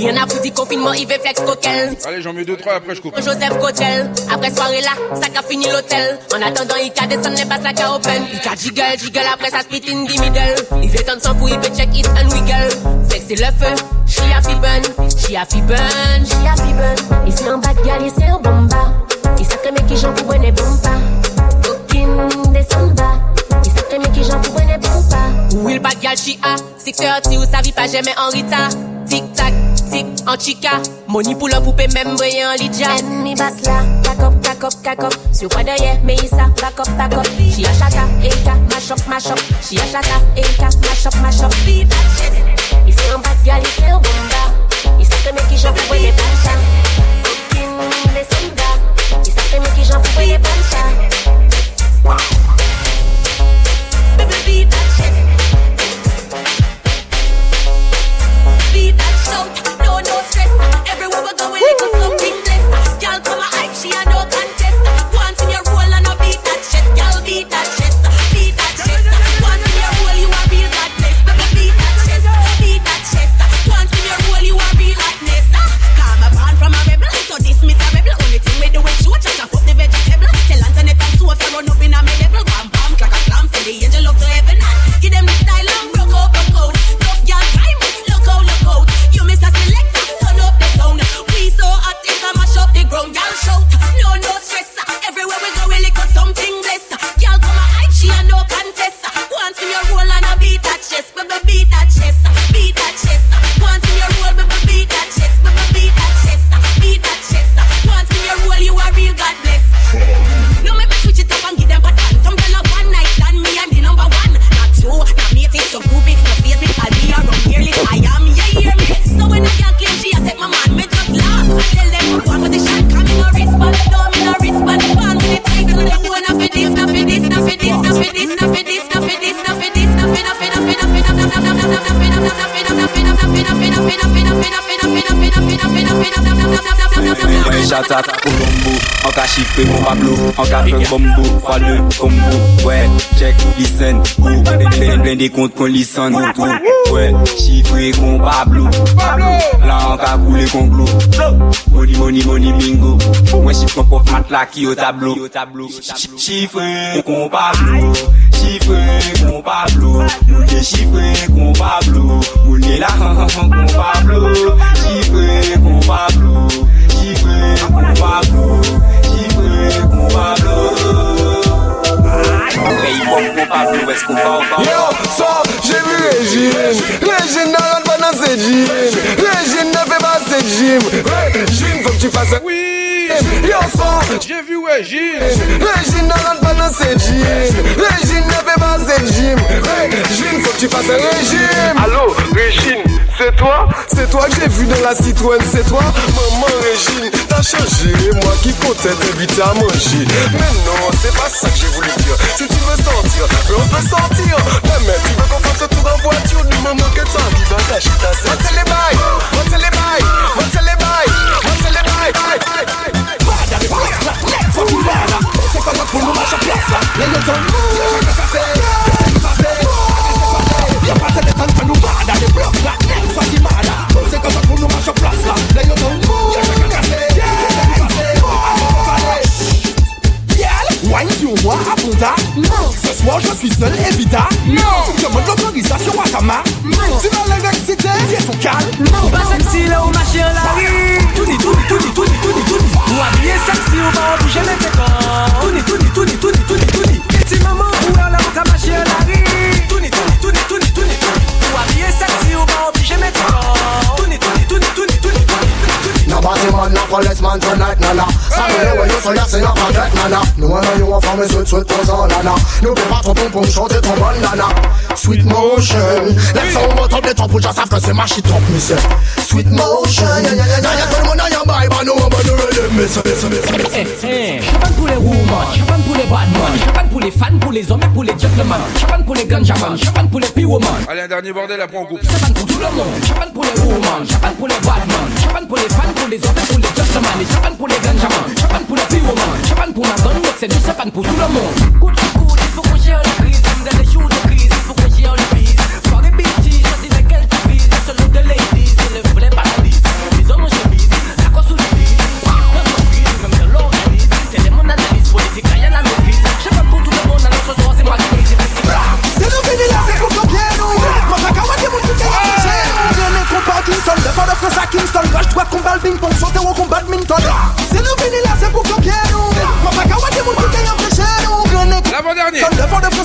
[SPEAKER 28] Rien a vous dire, confinement, il veut flex coquel.
[SPEAKER 3] Allez, j'en mets deux, trois, après je coupe.
[SPEAKER 28] Joseph Cotel, après soirée là, ça a fini l'hôtel. En attendant, il qu'a descendre, n'est pas ça qu'a open. Il jiggle, jiggle, après ça split in the middle. Il fait tant sang pour, il veut check it and wiggle. Flex c'est le feu. She a fi burn, she a fi she a fi Il se met en bas, c'est il se bomba. Il que mec qui j'en pouvais, n'est bon pas Coquine, descend bas. Frèmè ki jan pou bwene pou pa Ou il bad gal chi a Seksuality ou ça vit pa jemè an rita Tik tak, tik, an chika Moni pou lò poupe mèm breye an lidja En mi bas la, kakop, kakop, kakop Syo kwa deye, me yisa, lakop, takop Chi a chata, eka, mashop, mashop Chi a chata, eka, mashop, mashop Bi bad shit I se an bad gal, un se an bomba I se frèmè ki jan pou bwene pou pa Kokin, lesenga I se frèmè ki jan pou bwene pou pa Wow We when it stop. Wey,
[SPEAKER 21] chata ta kou koumbo Anka chifre koum pablo Anka fè koumbo, fwa le koumbo Wey, chèk ou lisen, ou Mwen mwen de kont kon lisen nou Wey, chifre koum pablo La anka koule koum glo Moni, moni, moni, mingo Mwen chifre pou fman tla ki ou tablo Chifre koum pablo Chifre koum pablo Mwen chifre koum pablo Mwen ne la koum pablo Chifre koum pablo Akou wakou, jivlou, akou wakou
[SPEAKER 30] Yon son, jè vu wejin Wejin nan rande pa nan se jim Wejin nan fe pa se jim Wejin, fok ti
[SPEAKER 8] fase
[SPEAKER 30] Yon son,
[SPEAKER 8] jè vu
[SPEAKER 30] wejin Wejin nan rande pa nan se jim Wejin nan fe pa se jim Wejin, fok ti fase Wejin Allo, wejin c'est toi C'est toi que j'ai vu dans la Citroën c'est toi Maman Régine, t'as changé Et Moi qui comptais t'inviter à manger Mais non, c'est pas ça que j'ai voulu dire Si tu veux sortir, on peut sortir Mais tu veux qu'on fasse tout en voiture Du moment que t'as dit vas t'acheter ta scène les bails, on les bails, on les bails, les bails
[SPEAKER 3] C'est les notre boulot, les place là Les gens sont pas les là je je suis seul Non Tu vas calme
[SPEAKER 31] Non au sexy Et maman ou la Tout tout tout party man,
[SPEAKER 5] no police man tonight, nana. Sorry, hey. when you say yes, you a get nana. No one know you want from me, sweet, sweet, cause all nana. No be part of boom, boom, short it on nana. Sweet motion, let's all go top the top, we just have to say mash it up, me say. Sweet motion, yeah, yeah, yeah, yeah. Now you tell me now you buy, but no one but no really miss, miss, miss, miss.
[SPEAKER 31] Champagne pour les women, champagne des badman Chaban pour les fans, pour les hommes et pour les gentlemen Chaban pour les ganjaman, chaban pour les piwoman
[SPEAKER 8] Allez un dernier bordel après on coupe
[SPEAKER 31] Chaban pour tout le monde, chaban pour les woman Chaban pour les badman, chaban pour les fans, pour les hommes et pour les gentlemen Et chaban pour les ganjaman, chaban pour les pyroman Chaban pour ma gang, c'est du chaban pour tout le monde Coup de il faut qu'on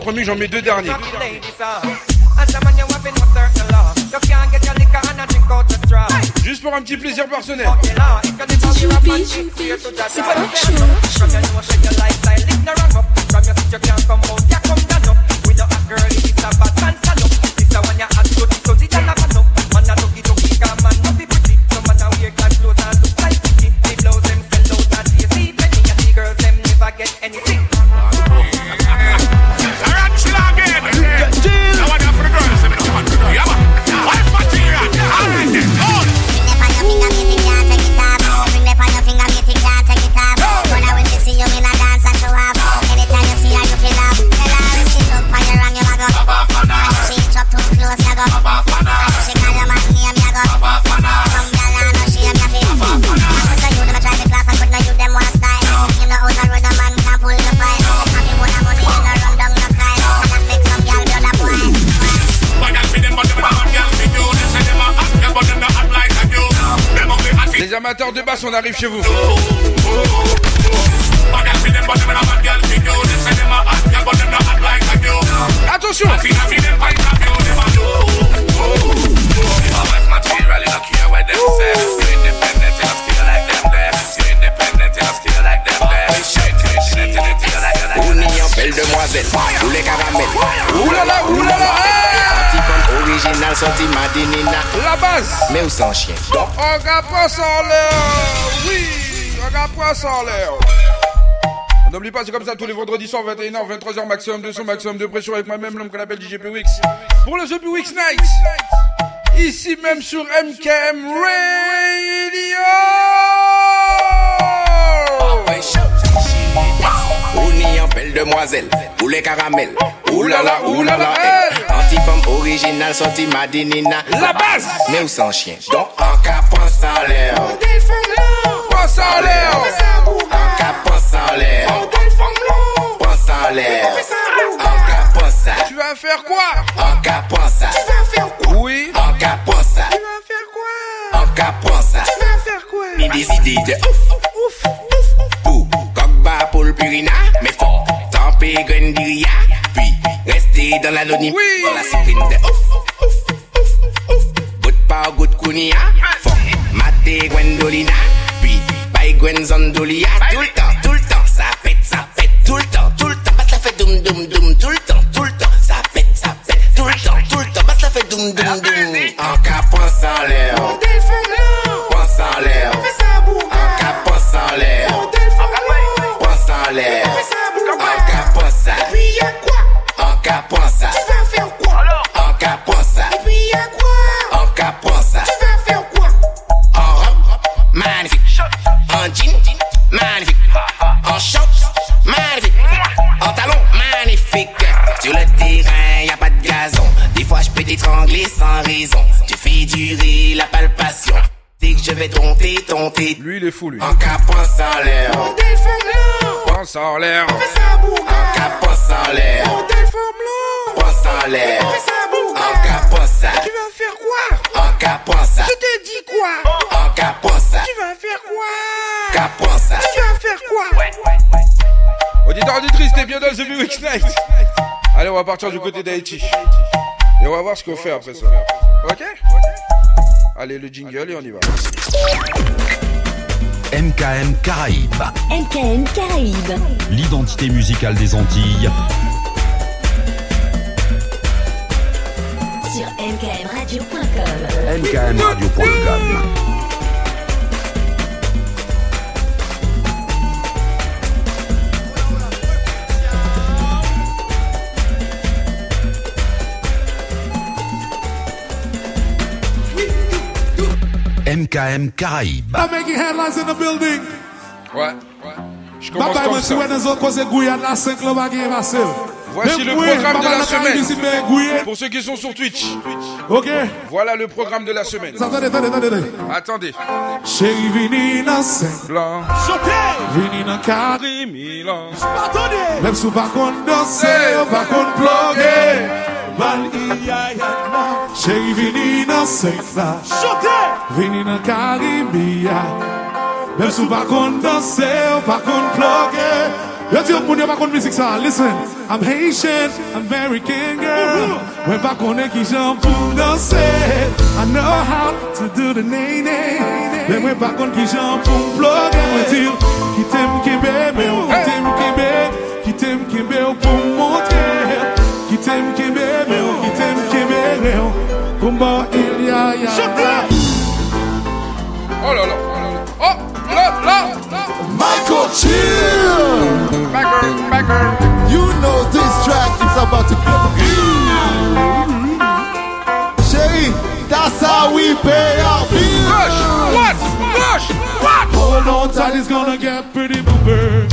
[SPEAKER 8] promis, j'en mets deux derniers. Juste pour un petit plaisir personnel.
[SPEAKER 3] on arrive chez
[SPEAKER 8] vous. Attention Une belle demoiselle, ou les caramels. Oulala,
[SPEAKER 31] oulala,
[SPEAKER 3] la base.
[SPEAKER 31] Mais où sans chien. Donc,
[SPEAKER 3] on l'air. Oui, on N'oublie pas, c'est comme ça tous les vendredis soirs, 21h, 23h, maximum de son, maximum de pression avec moi-même, l'homme qu'on appelle DJ Wix. Pour le jeu Wix Night. Ici même sur MKM Radio.
[SPEAKER 31] Ouni en belle demoiselle, poulet les caramels. Oulala, oulala, eh. Anti-femme originale, sortie Madinina.
[SPEAKER 3] La base!
[SPEAKER 31] Mais où sans chien? Donc, en cas, pense en l'air.
[SPEAKER 3] Pense en l'air.
[SPEAKER 31] En cas, pense en l'air. Pense en l'air. En cas, pense à.
[SPEAKER 3] Tu vas faire quoi?
[SPEAKER 31] En cas, pense
[SPEAKER 3] Tu vas faire quoi? Oui.
[SPEAKER 31] En cas, pense à.
[SPEAKER 3] Tu vas faire quoi?
[SPEAKER 31] En cas, pense ça.
[SPEAKER 3] Tu vas faire quoi?
[SPEAKER 31] des de purina, mais fort. Tempé Gwendilia puis rester dans l'anonyme.
[SPEAKER 3] Oui.
[SPEAKER 31] Dans la cyprine de ouf, ouf, ouf, ouf. Goutte par goutte Kounia, fort. mater Gwendolina, puis by Gwenzondolia Tout le temps, tout le temps, ça pète, ça pète. Tout le temps, tout le temps, basse la fait doum doum doum. Tout le temps, tout le temps, ça pète, ça pète. Tout le temps, tout le temps, basse la fait doum doum doum. En cap sans l'air.
[SPEAKER 3] Lui, il est fou, lui.
[SPEAKER 31] En cap en l'air.
[SPEAKER 3] On en l'air.
[SPEAKER 31] En ça En en l'air. On en l'air. fait ça
[SPEAKER 3] Tu vas faire quoi
[SPEAKER 31] En ça.
[SPEAKER 3] Je te dis quoi
[SPEAKER 31] En ça.
[SPEAKER 3] Tu vas faire quoi Tu vas faire quoi Auditeur, t'es bien dans Night. Allez, on va partir du côté d'Haïti. Et on va voir ce qu'on fait après ça. Ok, Allez, le jingle et on y va.
[SPEAKER 32] MKM Caraïbes.
[SPEAKER 2] MKM Caraïbes.
[SPEAKER 32] L'identité musicale des Antilles.
[SPEAKER 2] Sur mkmradio.com.
[SPEAKER 32] mkmradio.com. MKM Caraïbes.
[SPEAKER 7] I'm making headlines in the building.
[SPEAKER 3] Ouais, ouais. Je commence
[SPEAKER 7] Papa,
[SPEAKER 3] comme ça. Voici le programme de la semaine. Pour ceux qui sont sur Twitch.
[SPEAKER 7] Ok.
[SPEAKER 3] Voilà le programme de la semaine.
[SPEAKER 7] Attendez, attendez, attendez.
[SPEAKER 3] Attendez.
[SPEAKER 7] Chérie, vini dans Saint-Blanc.
[SPEAKER 3] Sautez.
[SPEAKER 7] Vini dans Carré
[SPEAKER 3] Milan. Attendez.
[SPEAKER 7] Même si vous pas qu'on danser, pas qu'on bloguer. Bal il ya yakman Che yi vini nan seksa Vini nan karibia Mwen sou pa kon danse Ou pa kon plogue Yo ti yo koun yo pa kon mizik sa I'm Haitian, American girl Mwen pa kon e ki jan pou danse I know how to do the ney ney Mwen pa kon ki jan pou plogue Ki tem kebe Mwen tem kebe Ki tem kebe ou pou motre Ki tem kebe mort il y a. Y a
[SPEAKER 3] oh oh là là, oh là là,
[SPEAKER 33] Michael Chill!
[SPEAKER 3] Backer, backer.
[SPEAKER 33] You know this track is about to go. real. Chérie, that's how we pay our bills.
[SPEAKER 3] Push, what, push, what?
[SPEAKER 7] Hold on tight, it's gonna get pretty
[SPEAKER 33] boomer.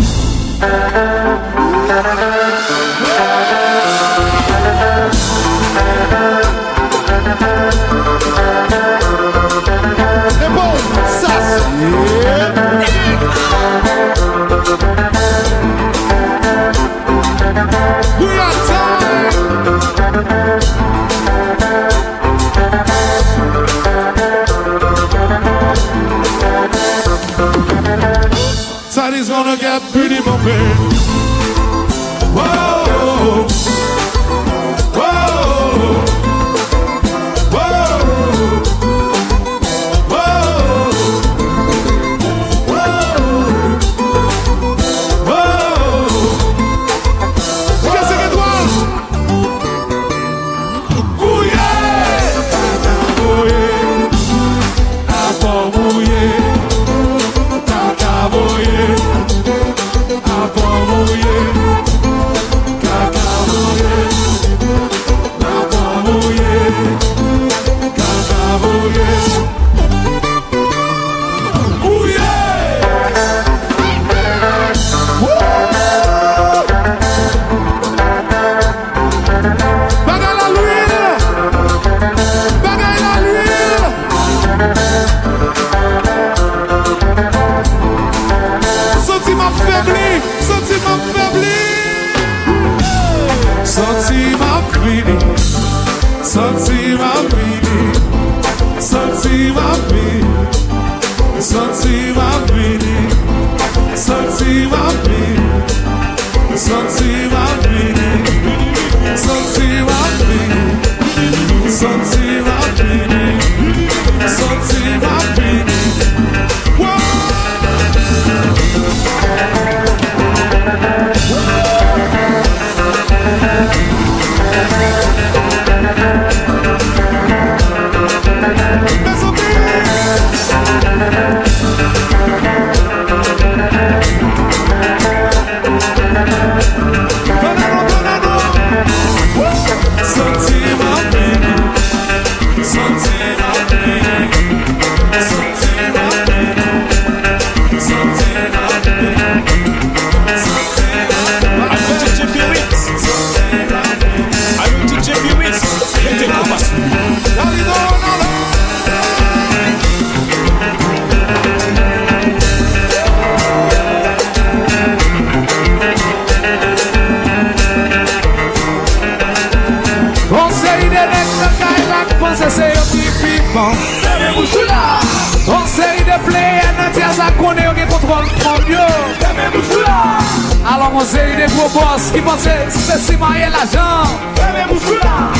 [SPEAKER 33] Zeyde kwo pos, ki pos zey, se si maye la jan Zeyde mou chou la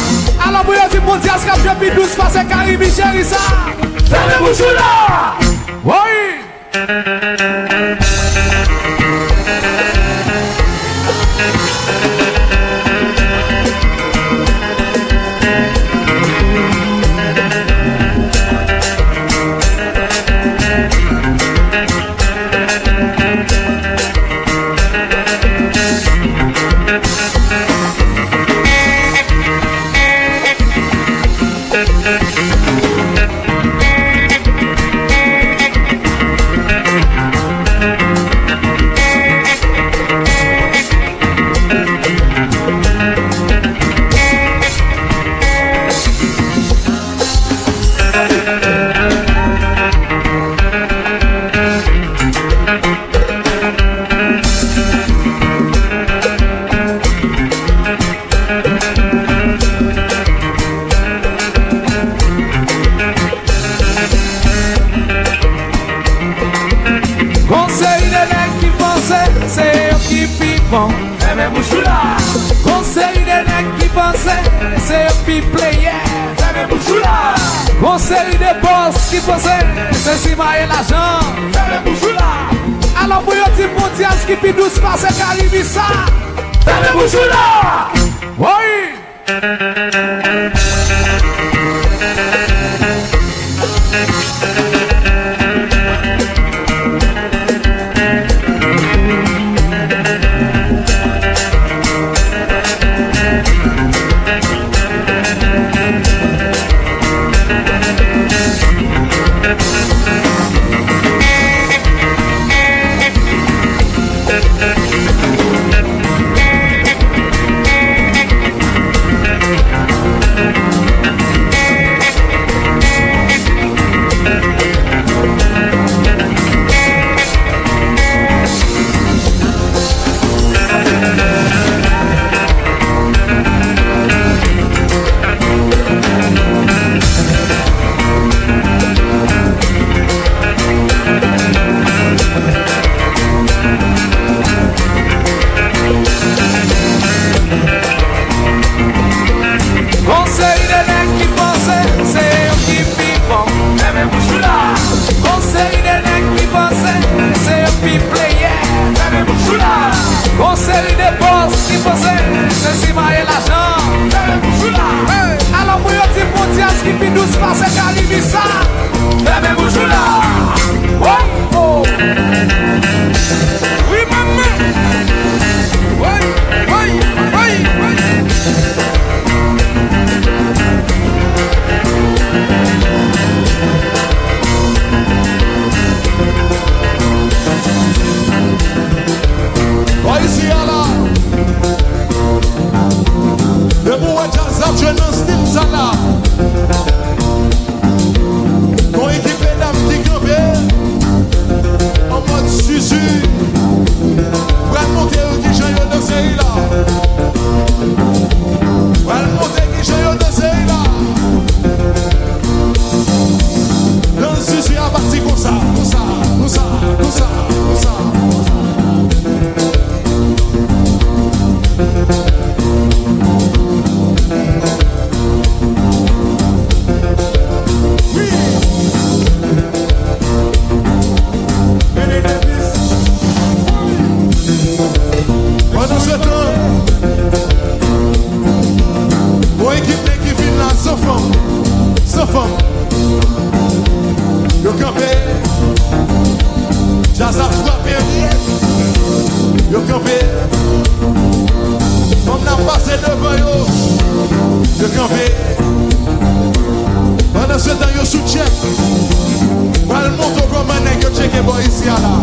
[SPEAKER 33] A la mou yon di moun ziyas, kap jepi dous, kwa se kari mi jeri sa Zeyde mou chou la
[SPEAKER 34] Sou tchek Pal mouton kwa mannen Kyo tchek e boy isi ala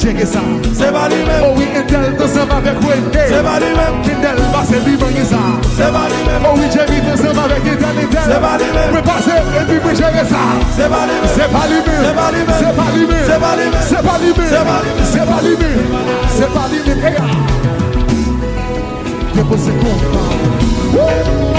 [SPEAKER 34] Sè palime, se palime, oh se palime, se palime, se palime, oh se palime, eya! Tèpou sè kon.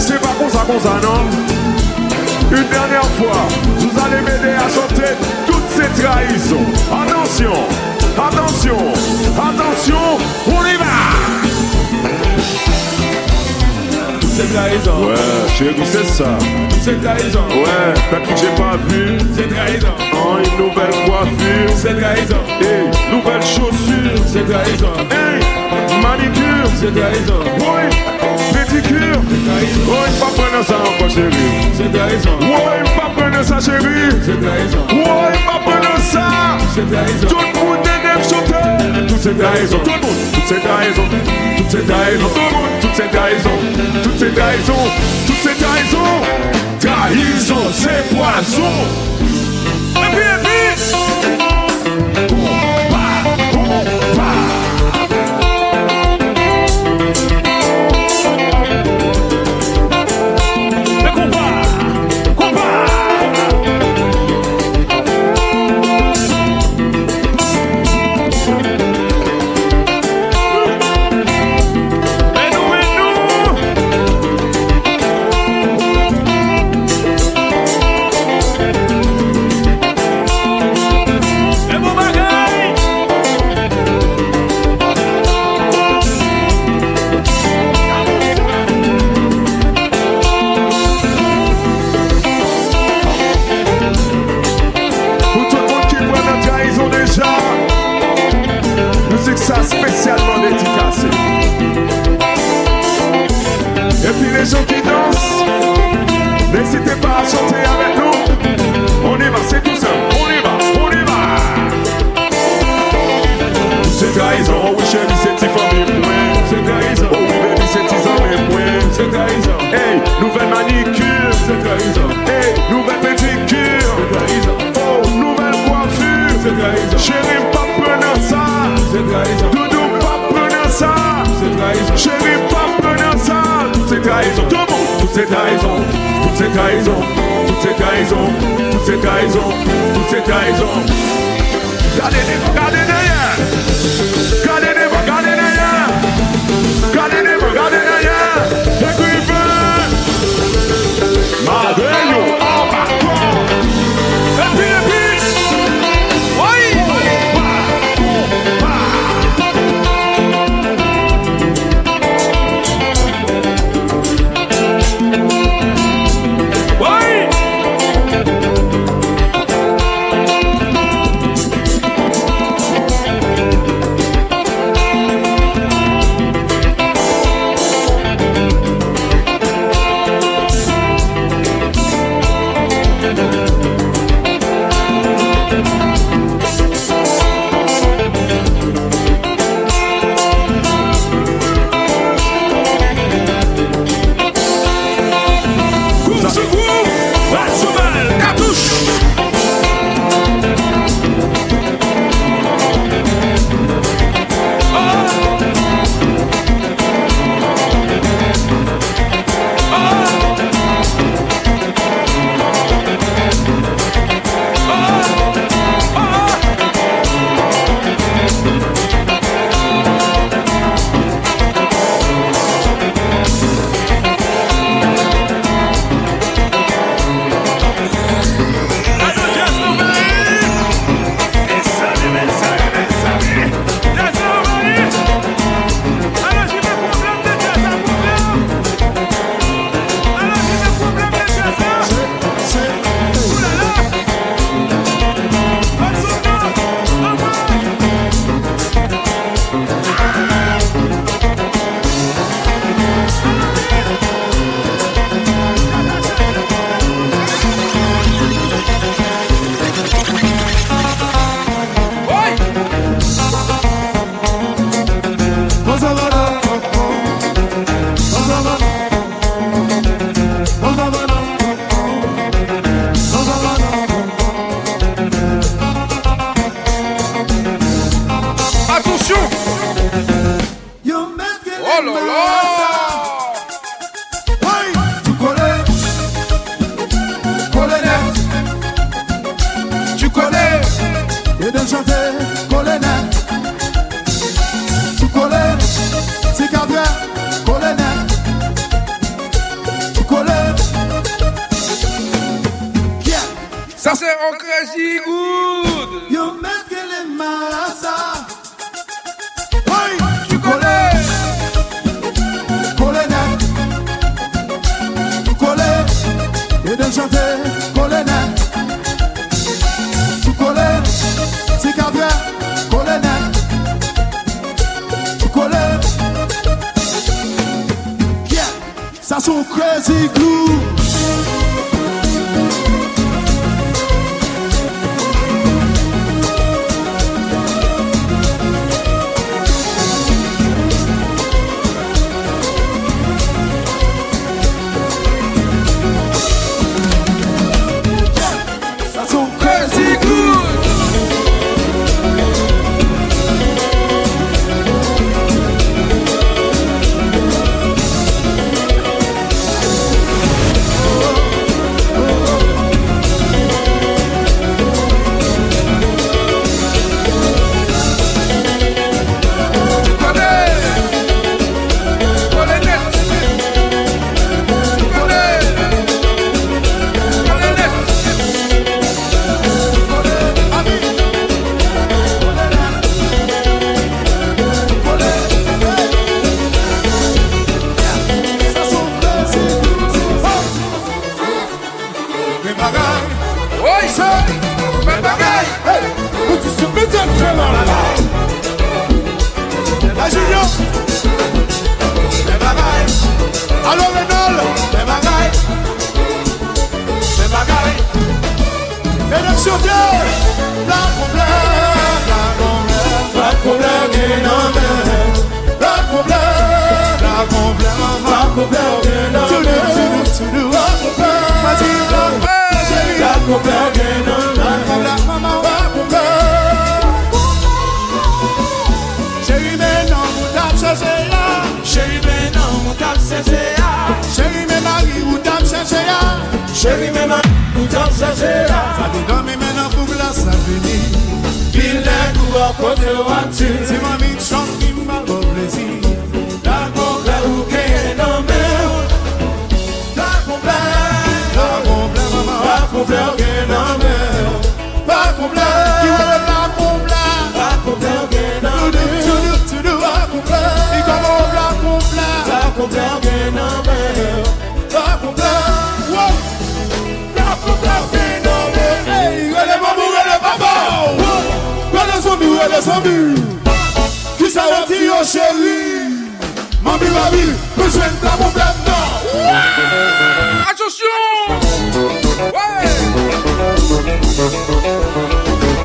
[SPEAKER 34] C'est pas
[SPEAKER 35] comme ça qu'on ça, non Une dernière fois, vous allez m'aider à chanter toutes ces trahisons. Attention, attention, attention, on y va
[SPEAKER 33] Toutes ces trahisons.
[SPEAKER 35] Ouais, chérie, c'est ça.
[SPEAKER 33] Toutes ces trahisons.
[SPEAKER 35] Ouais, t'as que j'ai pas vu.
[SPEAKER 33] C'est trahison.
[SPEAKER 35] Oh, une nouvelle coiffure.
[SPEAKER 33] C'est trahisons
[SPEAKER 35] Et nouvelles chaussures.
[SPEAKER 33] C'est trahisons
[SPEAKER 35] Hey, manicure.
[SPEAKER 33] C'est trahison.
[SPEAKER 35] Oui. Oh, il prendre ça encore, chérie.
[SPEAKER 33] C'est
[SPEAKER 35] Oh, il prendre ça, Oh, il ça. Tout le monde est Tout c'est trahison. Tout le monde. Tout c'est trahison. Tout c'est trahison. Tout c'est trahison. Tout c'est trahison. Tout
[SPEAKER 7] c'est poison. Zonkou, zekay zonkou, zekay zonkou Kade dene, kade dene Zonkou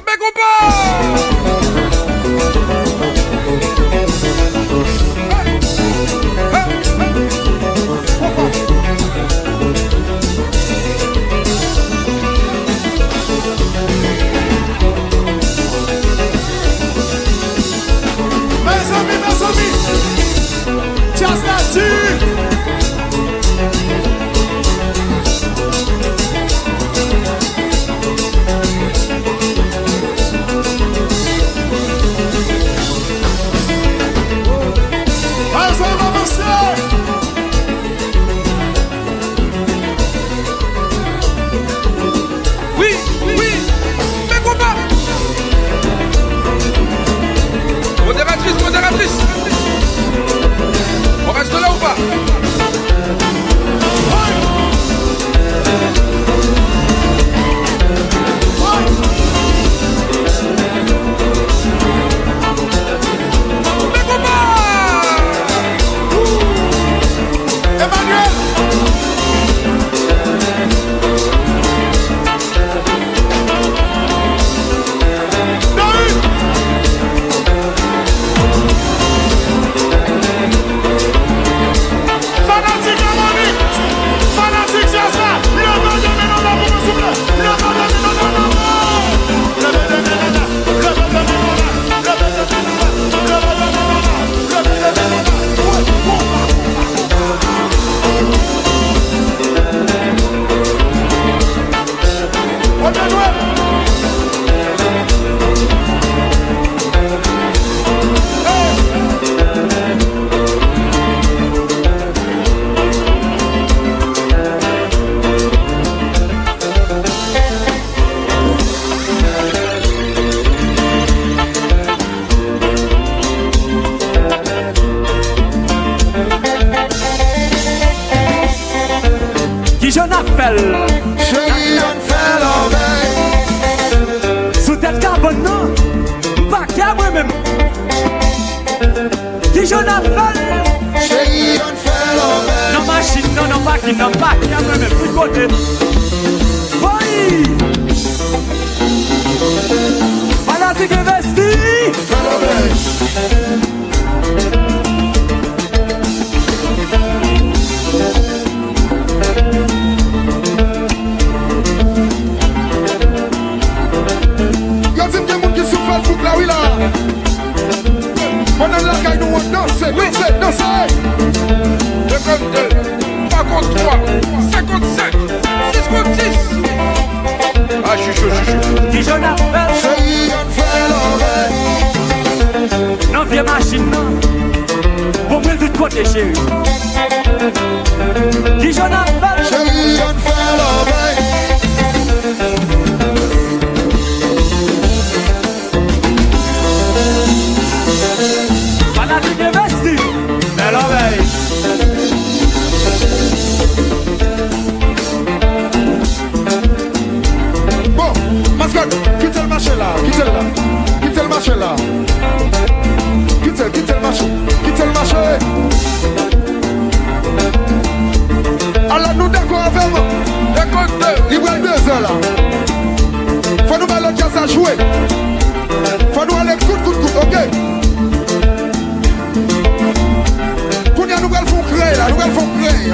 [SPEAKER 7] Mè kompa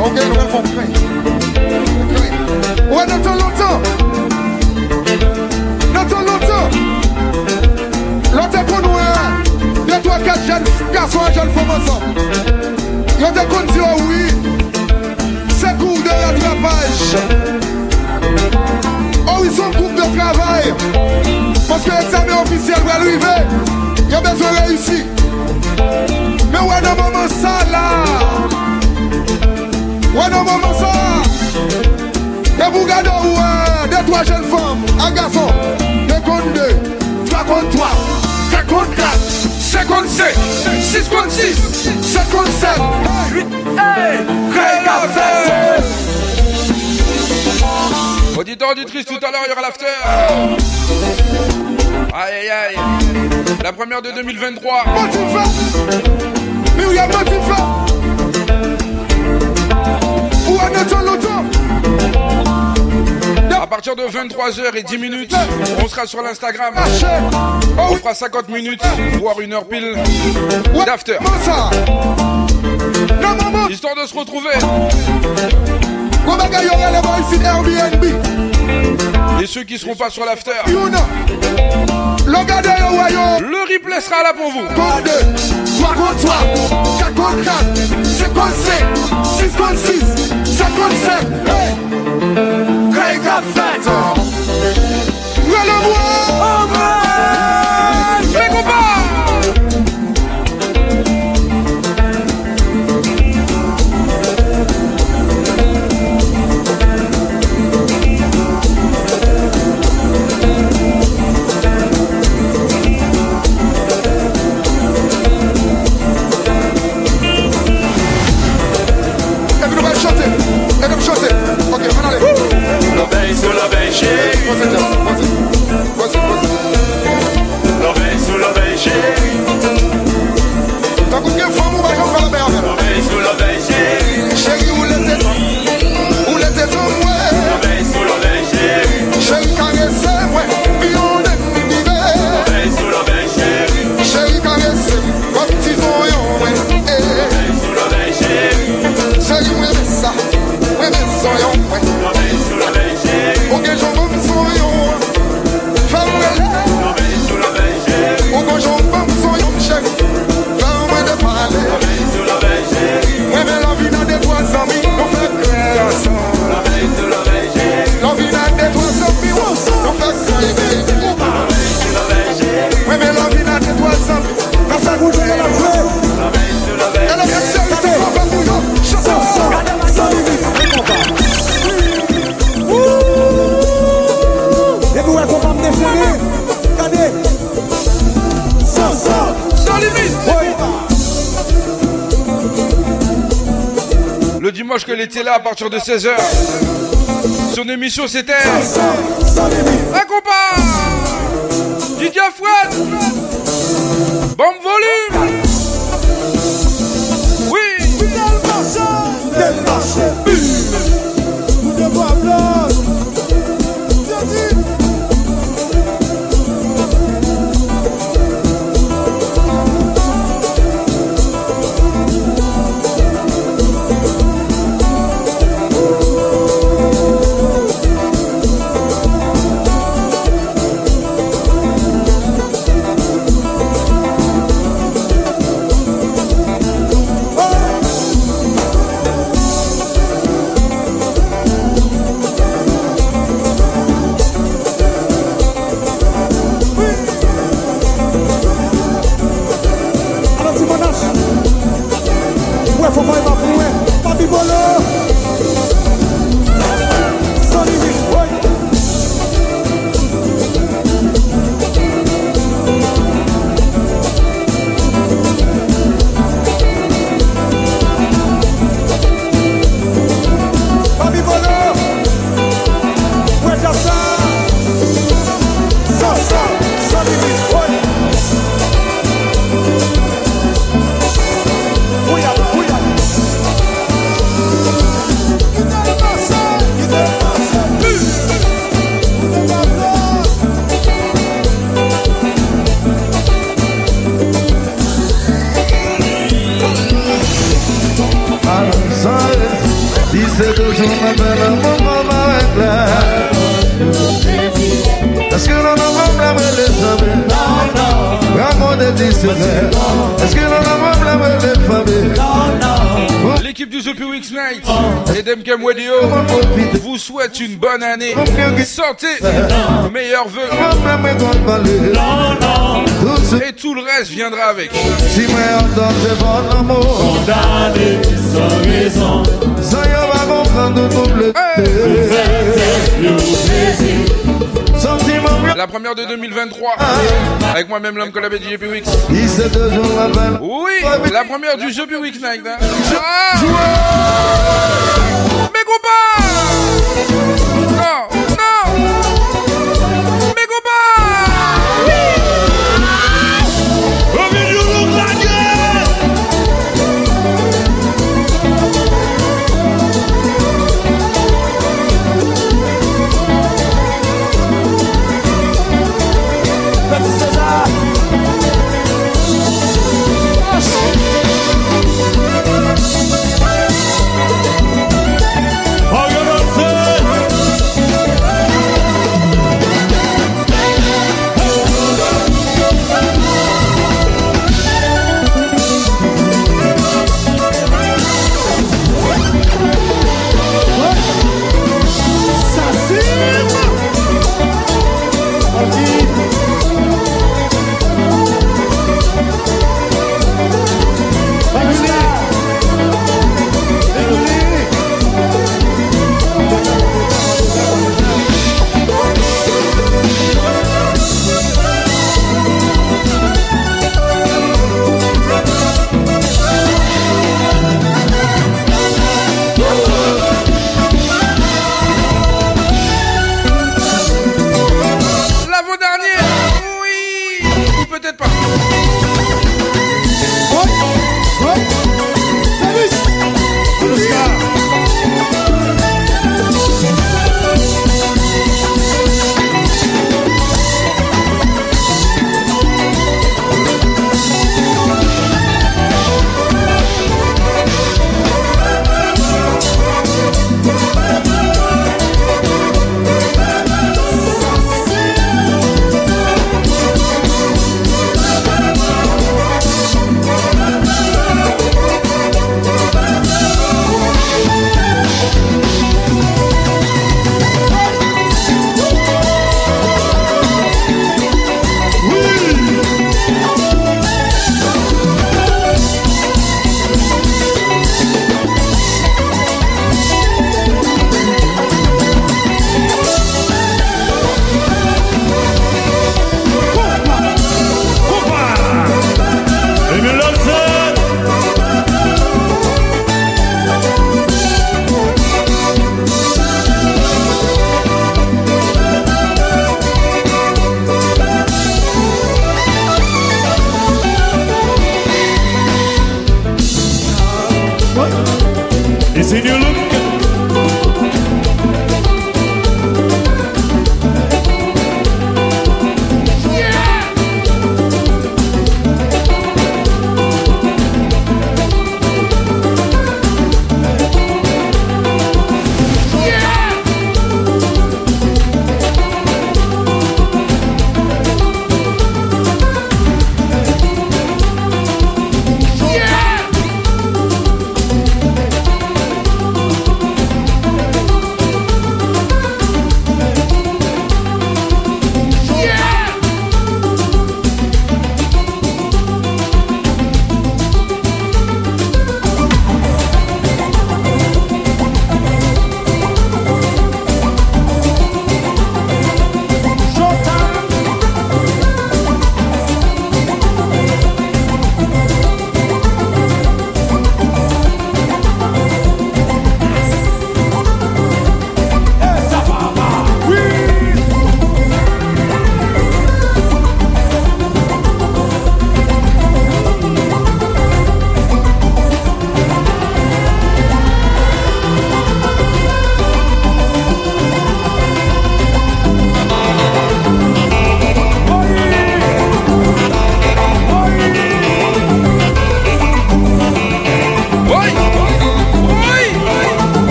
[SPEAKER 7] Ok, nou an fok kre. Ou an e neton loutan. Neton loutan. Loutan eh? kon wè an. Neton wè kat jen fok, kat son jen fok monsan. Loutan kon zi wè ou yi. Wi, se kou de la drapaj. Ou yi wi son kou de
[SPEAKER 36] travay. Ponske etan mè ofisyel wè l'uivè. Yon
[SPEAKER 37] bezon re
[SPEAKER 3] yi si. Mè wè nan mò monsan la. Mè wè nan mò monsan la. Wano ça De Bougado De trois jeunes femmes Un garçon contre 2, contre trois contre contre contre contre
[SPEAKER 34] Auditeur, tout à l'heure, il y aura l'after. Aïe, aïe, La première de 2023.
[SPEAKER 3] Hein. Mais y a hein.
[SPEAKER 34] À partir de 23h et 10 minutes, on sera sur l'Instagram. On fera 50 minutes, voire une heure pile d'after. Histoire de se retrouver. Et ceux qui seront pas sur l'after, le replay sera là pour vous.
[SPEAKER 3] 1, 2, 3, 4 5 6 6. Kunsen Craig
[SPEAKER 38] Raffet Relevant Ombre Mes copains L'orbeil
[SPEAKER 34] sou l'orbeil chè yi que lété là à partir de 16h. Son émission c'était. Un compas Didier Fouette
[SPEAKER 3] une bonne année. Santé, Meilleur vœux. Et tout le reste viendra avec. La première de 2023 ah. avec moi-même l'homme collabé du JP Oui, la première du jeu Wix Night.
[SPEAKER 7] Goodbye.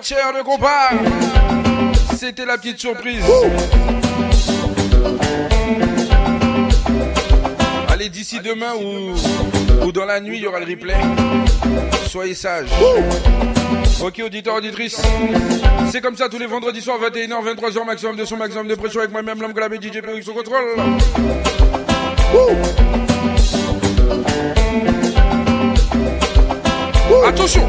[SPEAKER 7] de
[SPEAKER 3] compas. C'était la petite surprise. Allez, d'ici demain ou, ou dans la nuit, il y aura le replay. Soyez sages. Ok, auditeurs, auditrices. C'est comme ça tous les vendredis soirs, 21h, 23h, maximum de son, maximum de pression avec moi-même, l'homme que DJ POX son contrôle. Attention!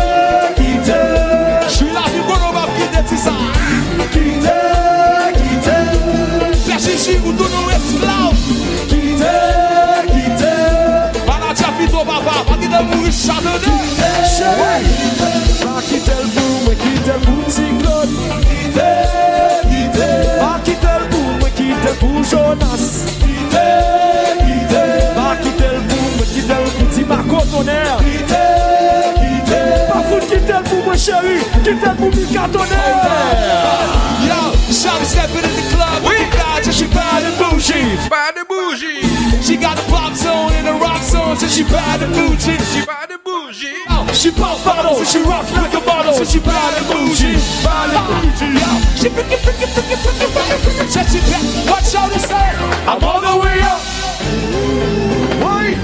[SPEAKER 7] Soun nou esklaou Ki te, ki
[SPEAKER 38] te Pa la chafi to pa pa Pa ki te mou i chate de Ki te, ki te Pa ki te l pou mè, ki te mou tsiklon Ki te, ki te Pa ki te l pou mè, ki te mou jonas Ki te, ki te Pa ki te l pou mè, ki te mou tsima kotonè Ki te, ki te Pa foun ki te l pou mè cheri Ki te mou mou katonè Yo, shout it step it in the club Ki ta she buy the bougie.
[SPEAKER 3] Buy the bougie.
[SPEAKER 38] She got a pop zone and a rock zone, so she buy the bougie.
[SPEAKER 3] She buy the bougie.
[SPEAKER 38] Oh, she pop bottles and she rock like a model, so she buy the bougie. Buy the bougie. Yo, she freaking, freaking, freaking, freaking, freaking, freaking, touch it back. Watch out, it's her. I'm all the way up. Wait.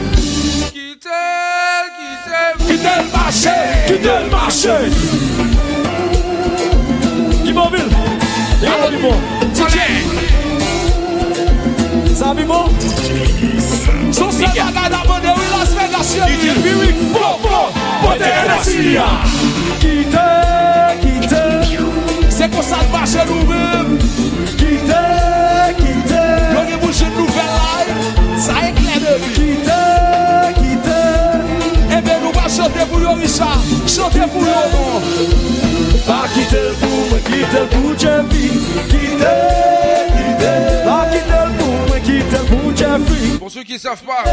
[SPEAKER 3] Güzel, güzel.
[SPEAKER 38] Güzel bahçe. Güzel bahçe. Gibi mobil. Yalla gibi. Çiçek. Sabi moun? Titi, titi, titi Sonsen zaga da pande ou ilas vega siya Ki te piwi, po, po, po, te re siya Ki te, ki te Se kousan vache nou mèm Ki te, ki te Goye mou jen nou velay Sa e kledè Ki te, ki te E mèm nou vache ou te pou yon isha Ou te pou yon Pa ki te pou, pa ki te pou tche pi Ki te, ki te Pa ki te pou
[SPEAKER 3] pour ceux qui savent pas,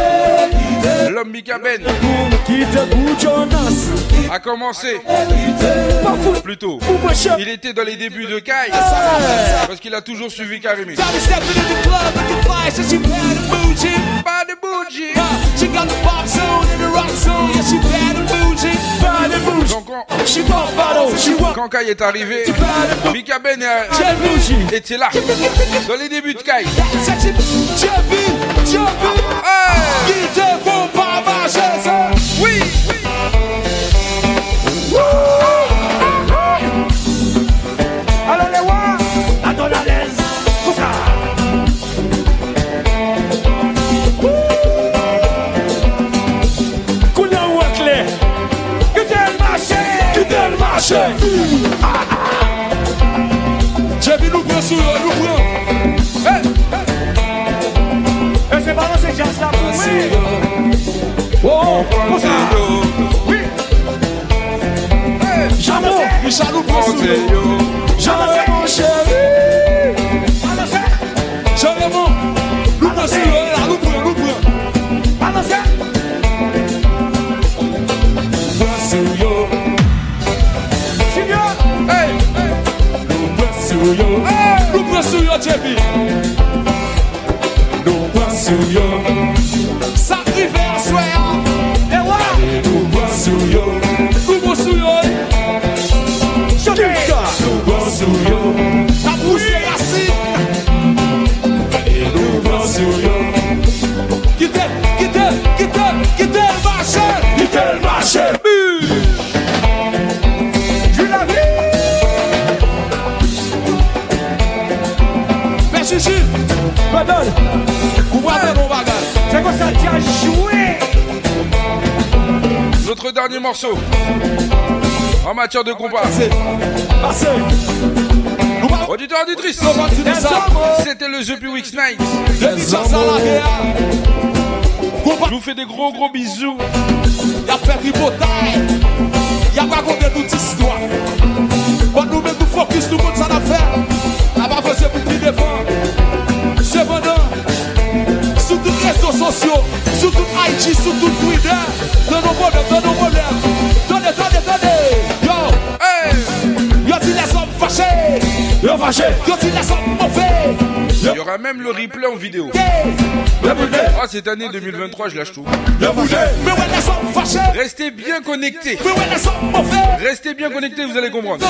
[SPEAKER 3] l'homme Mika Ben a commencé plus tôt. Il était dans les débuts de Kai ah. parce qu'il a toujours suivi Karimi
[SPEAKER 38] pas de bouche. quand, Je suis pas en je
[SPEAKER 3] suis Quand Kai est arrivé, Mika Ben euh, était là. Dans les débuts de Kai.
[SPEAKER 38] J'ai vu, j'ai vu, j'ai vu. Qui te font pas marcher, Jaman! Jamranquan! Jaman! Jaman! Jamranquan! Ju vasuyon! Jaman! Ju vasuyon! Ju vasuyon! Ju vasuyon! New York.
[SPEAKER 3] Notre dernier morceau en matière de combat. Auditeur, auditrice, c'était le The Weeks Night. Je vous fais des gros gros bisous.
[SPEAKER 38] Il Y'a fait a y'a raconté toute histoires. Bon, nous mettons focus, tout le monde s'en affaire. Soutou Aiti, Soutou Kuida Tane, Tane, Tane Yo, yo, yo, si la sobe fache Yo fache, yo si la sobe moufe
[SPEAKER 3] Il y aura même le replay en vidéo. Ah, cette année 2023, je lâche tout. Restez bien connectés. Restez bien connectés, vous allez comprendre.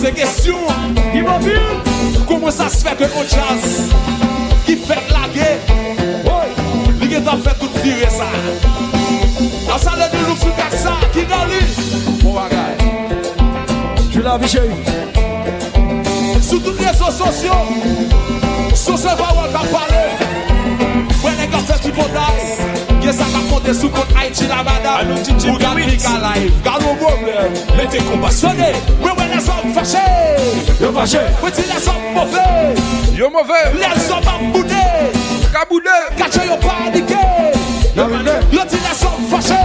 [SPEAKER 9] Se gesyon, ki mobil Kou mwen sa svet we moun chans Ki fet lage Lige ta fet tout piwe sa A sa le di loup
[SPEAKER 38] sou kak sa Ki
[SPEAKER 9] gau li Mou agay Jou la vije Sou tou nye sou sosyo Sou se fawan pa pale Mwen negase ti potay Mwen te sa la konde sou kon Aichi la mada Anou chichi mou gane mika laif Gane
[SPEAKER 38] wou problem
[SPEAKER 9] Mwen te kon basone Mwen
[SPEAKER 3] wè lesop
[SPEAKER 9] fache Mwen ti
[SPEAKER 3] lesop
[SPEAKER 9] mou fache Lesop akboude Kache yon pa dike
[SPEAKER 38] Mwen ti
[SPEAKER 9] lesop fache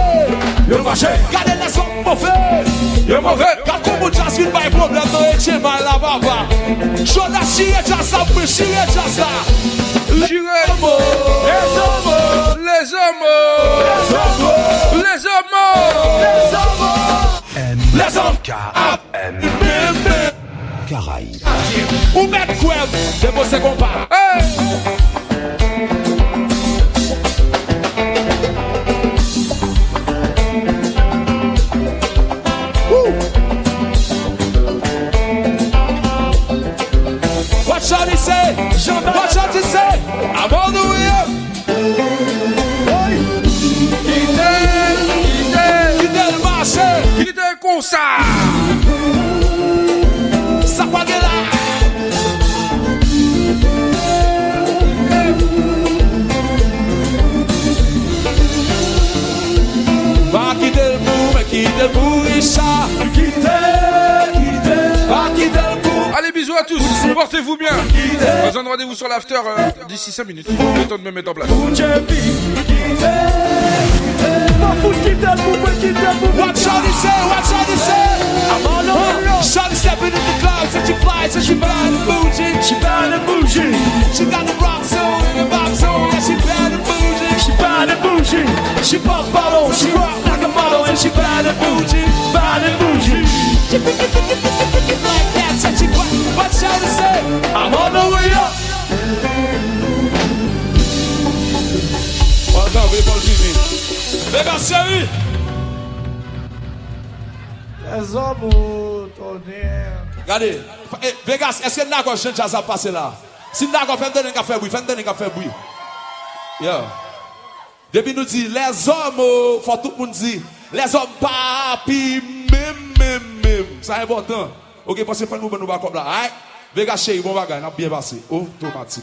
[SPEAKER 9] Gane lesop
[SPEAKER 3] mou fache
[SPEAKER 9] Gane kou moun transfit bay problem Non e che man la baba Jou nan siye jasa, mwen siye jasa Le zomo
[SPEAKER 3] Le zomo Le zomo Le zomo
[SPEAKER 9] Le zomo
[SPEAKER 32] Le zonka Karay
[SPEAKER 9] Ou met kwen De mwen se
[SPEAKER 3] kompa Bon ça
[SPEAKER 9] Ça pas eh. Va quitter le bout, mais quitter le bout, Richard Quitter, quitter Va quitter le bout
[SPEAKER 3] Allez, bisous à tous, portez-vous bien On se rendez-vous sur l'after euh, d'ici 5 minutes, le temps de me mettre en place
[SPEAKER 9] my foot, keep that movement, keep that movement. Watch out, he say, watch out, he say. I'm all over. Shawty stepping in the clouds, and she flies, and she bad and bougie. She bad and bougie. She got the rock soul and the box. soul, yeah, she bad and bougie. She bad and bougie. She pop bottles. she rock like a model, and she bad and bougie, bad and bougie. Like that, watch out, he say. I'm on the way up. What's up, people? VEGAS
[SPEAKER 38] CHEYI LEZOMO, TOU
[SPEAKER 9] NEN GADE, VEGAS, ESKE NAKO JANTE AZAP PASE LA? SI NAKO FEN DENEN KA FE BUI? FEN DENEN KA FE BUI? YAN DEBINOU DI LEZOMO, FOTOU PONDI DI LEZOMO PA API MEMEMEM SA E BOTAN OK, POSE FEN MOU BENOU BA KOPLA VEGAS CHEYI, BON BA GAY, NAP BIEN
[SPEAKER 38] PASE O, TOU MADISI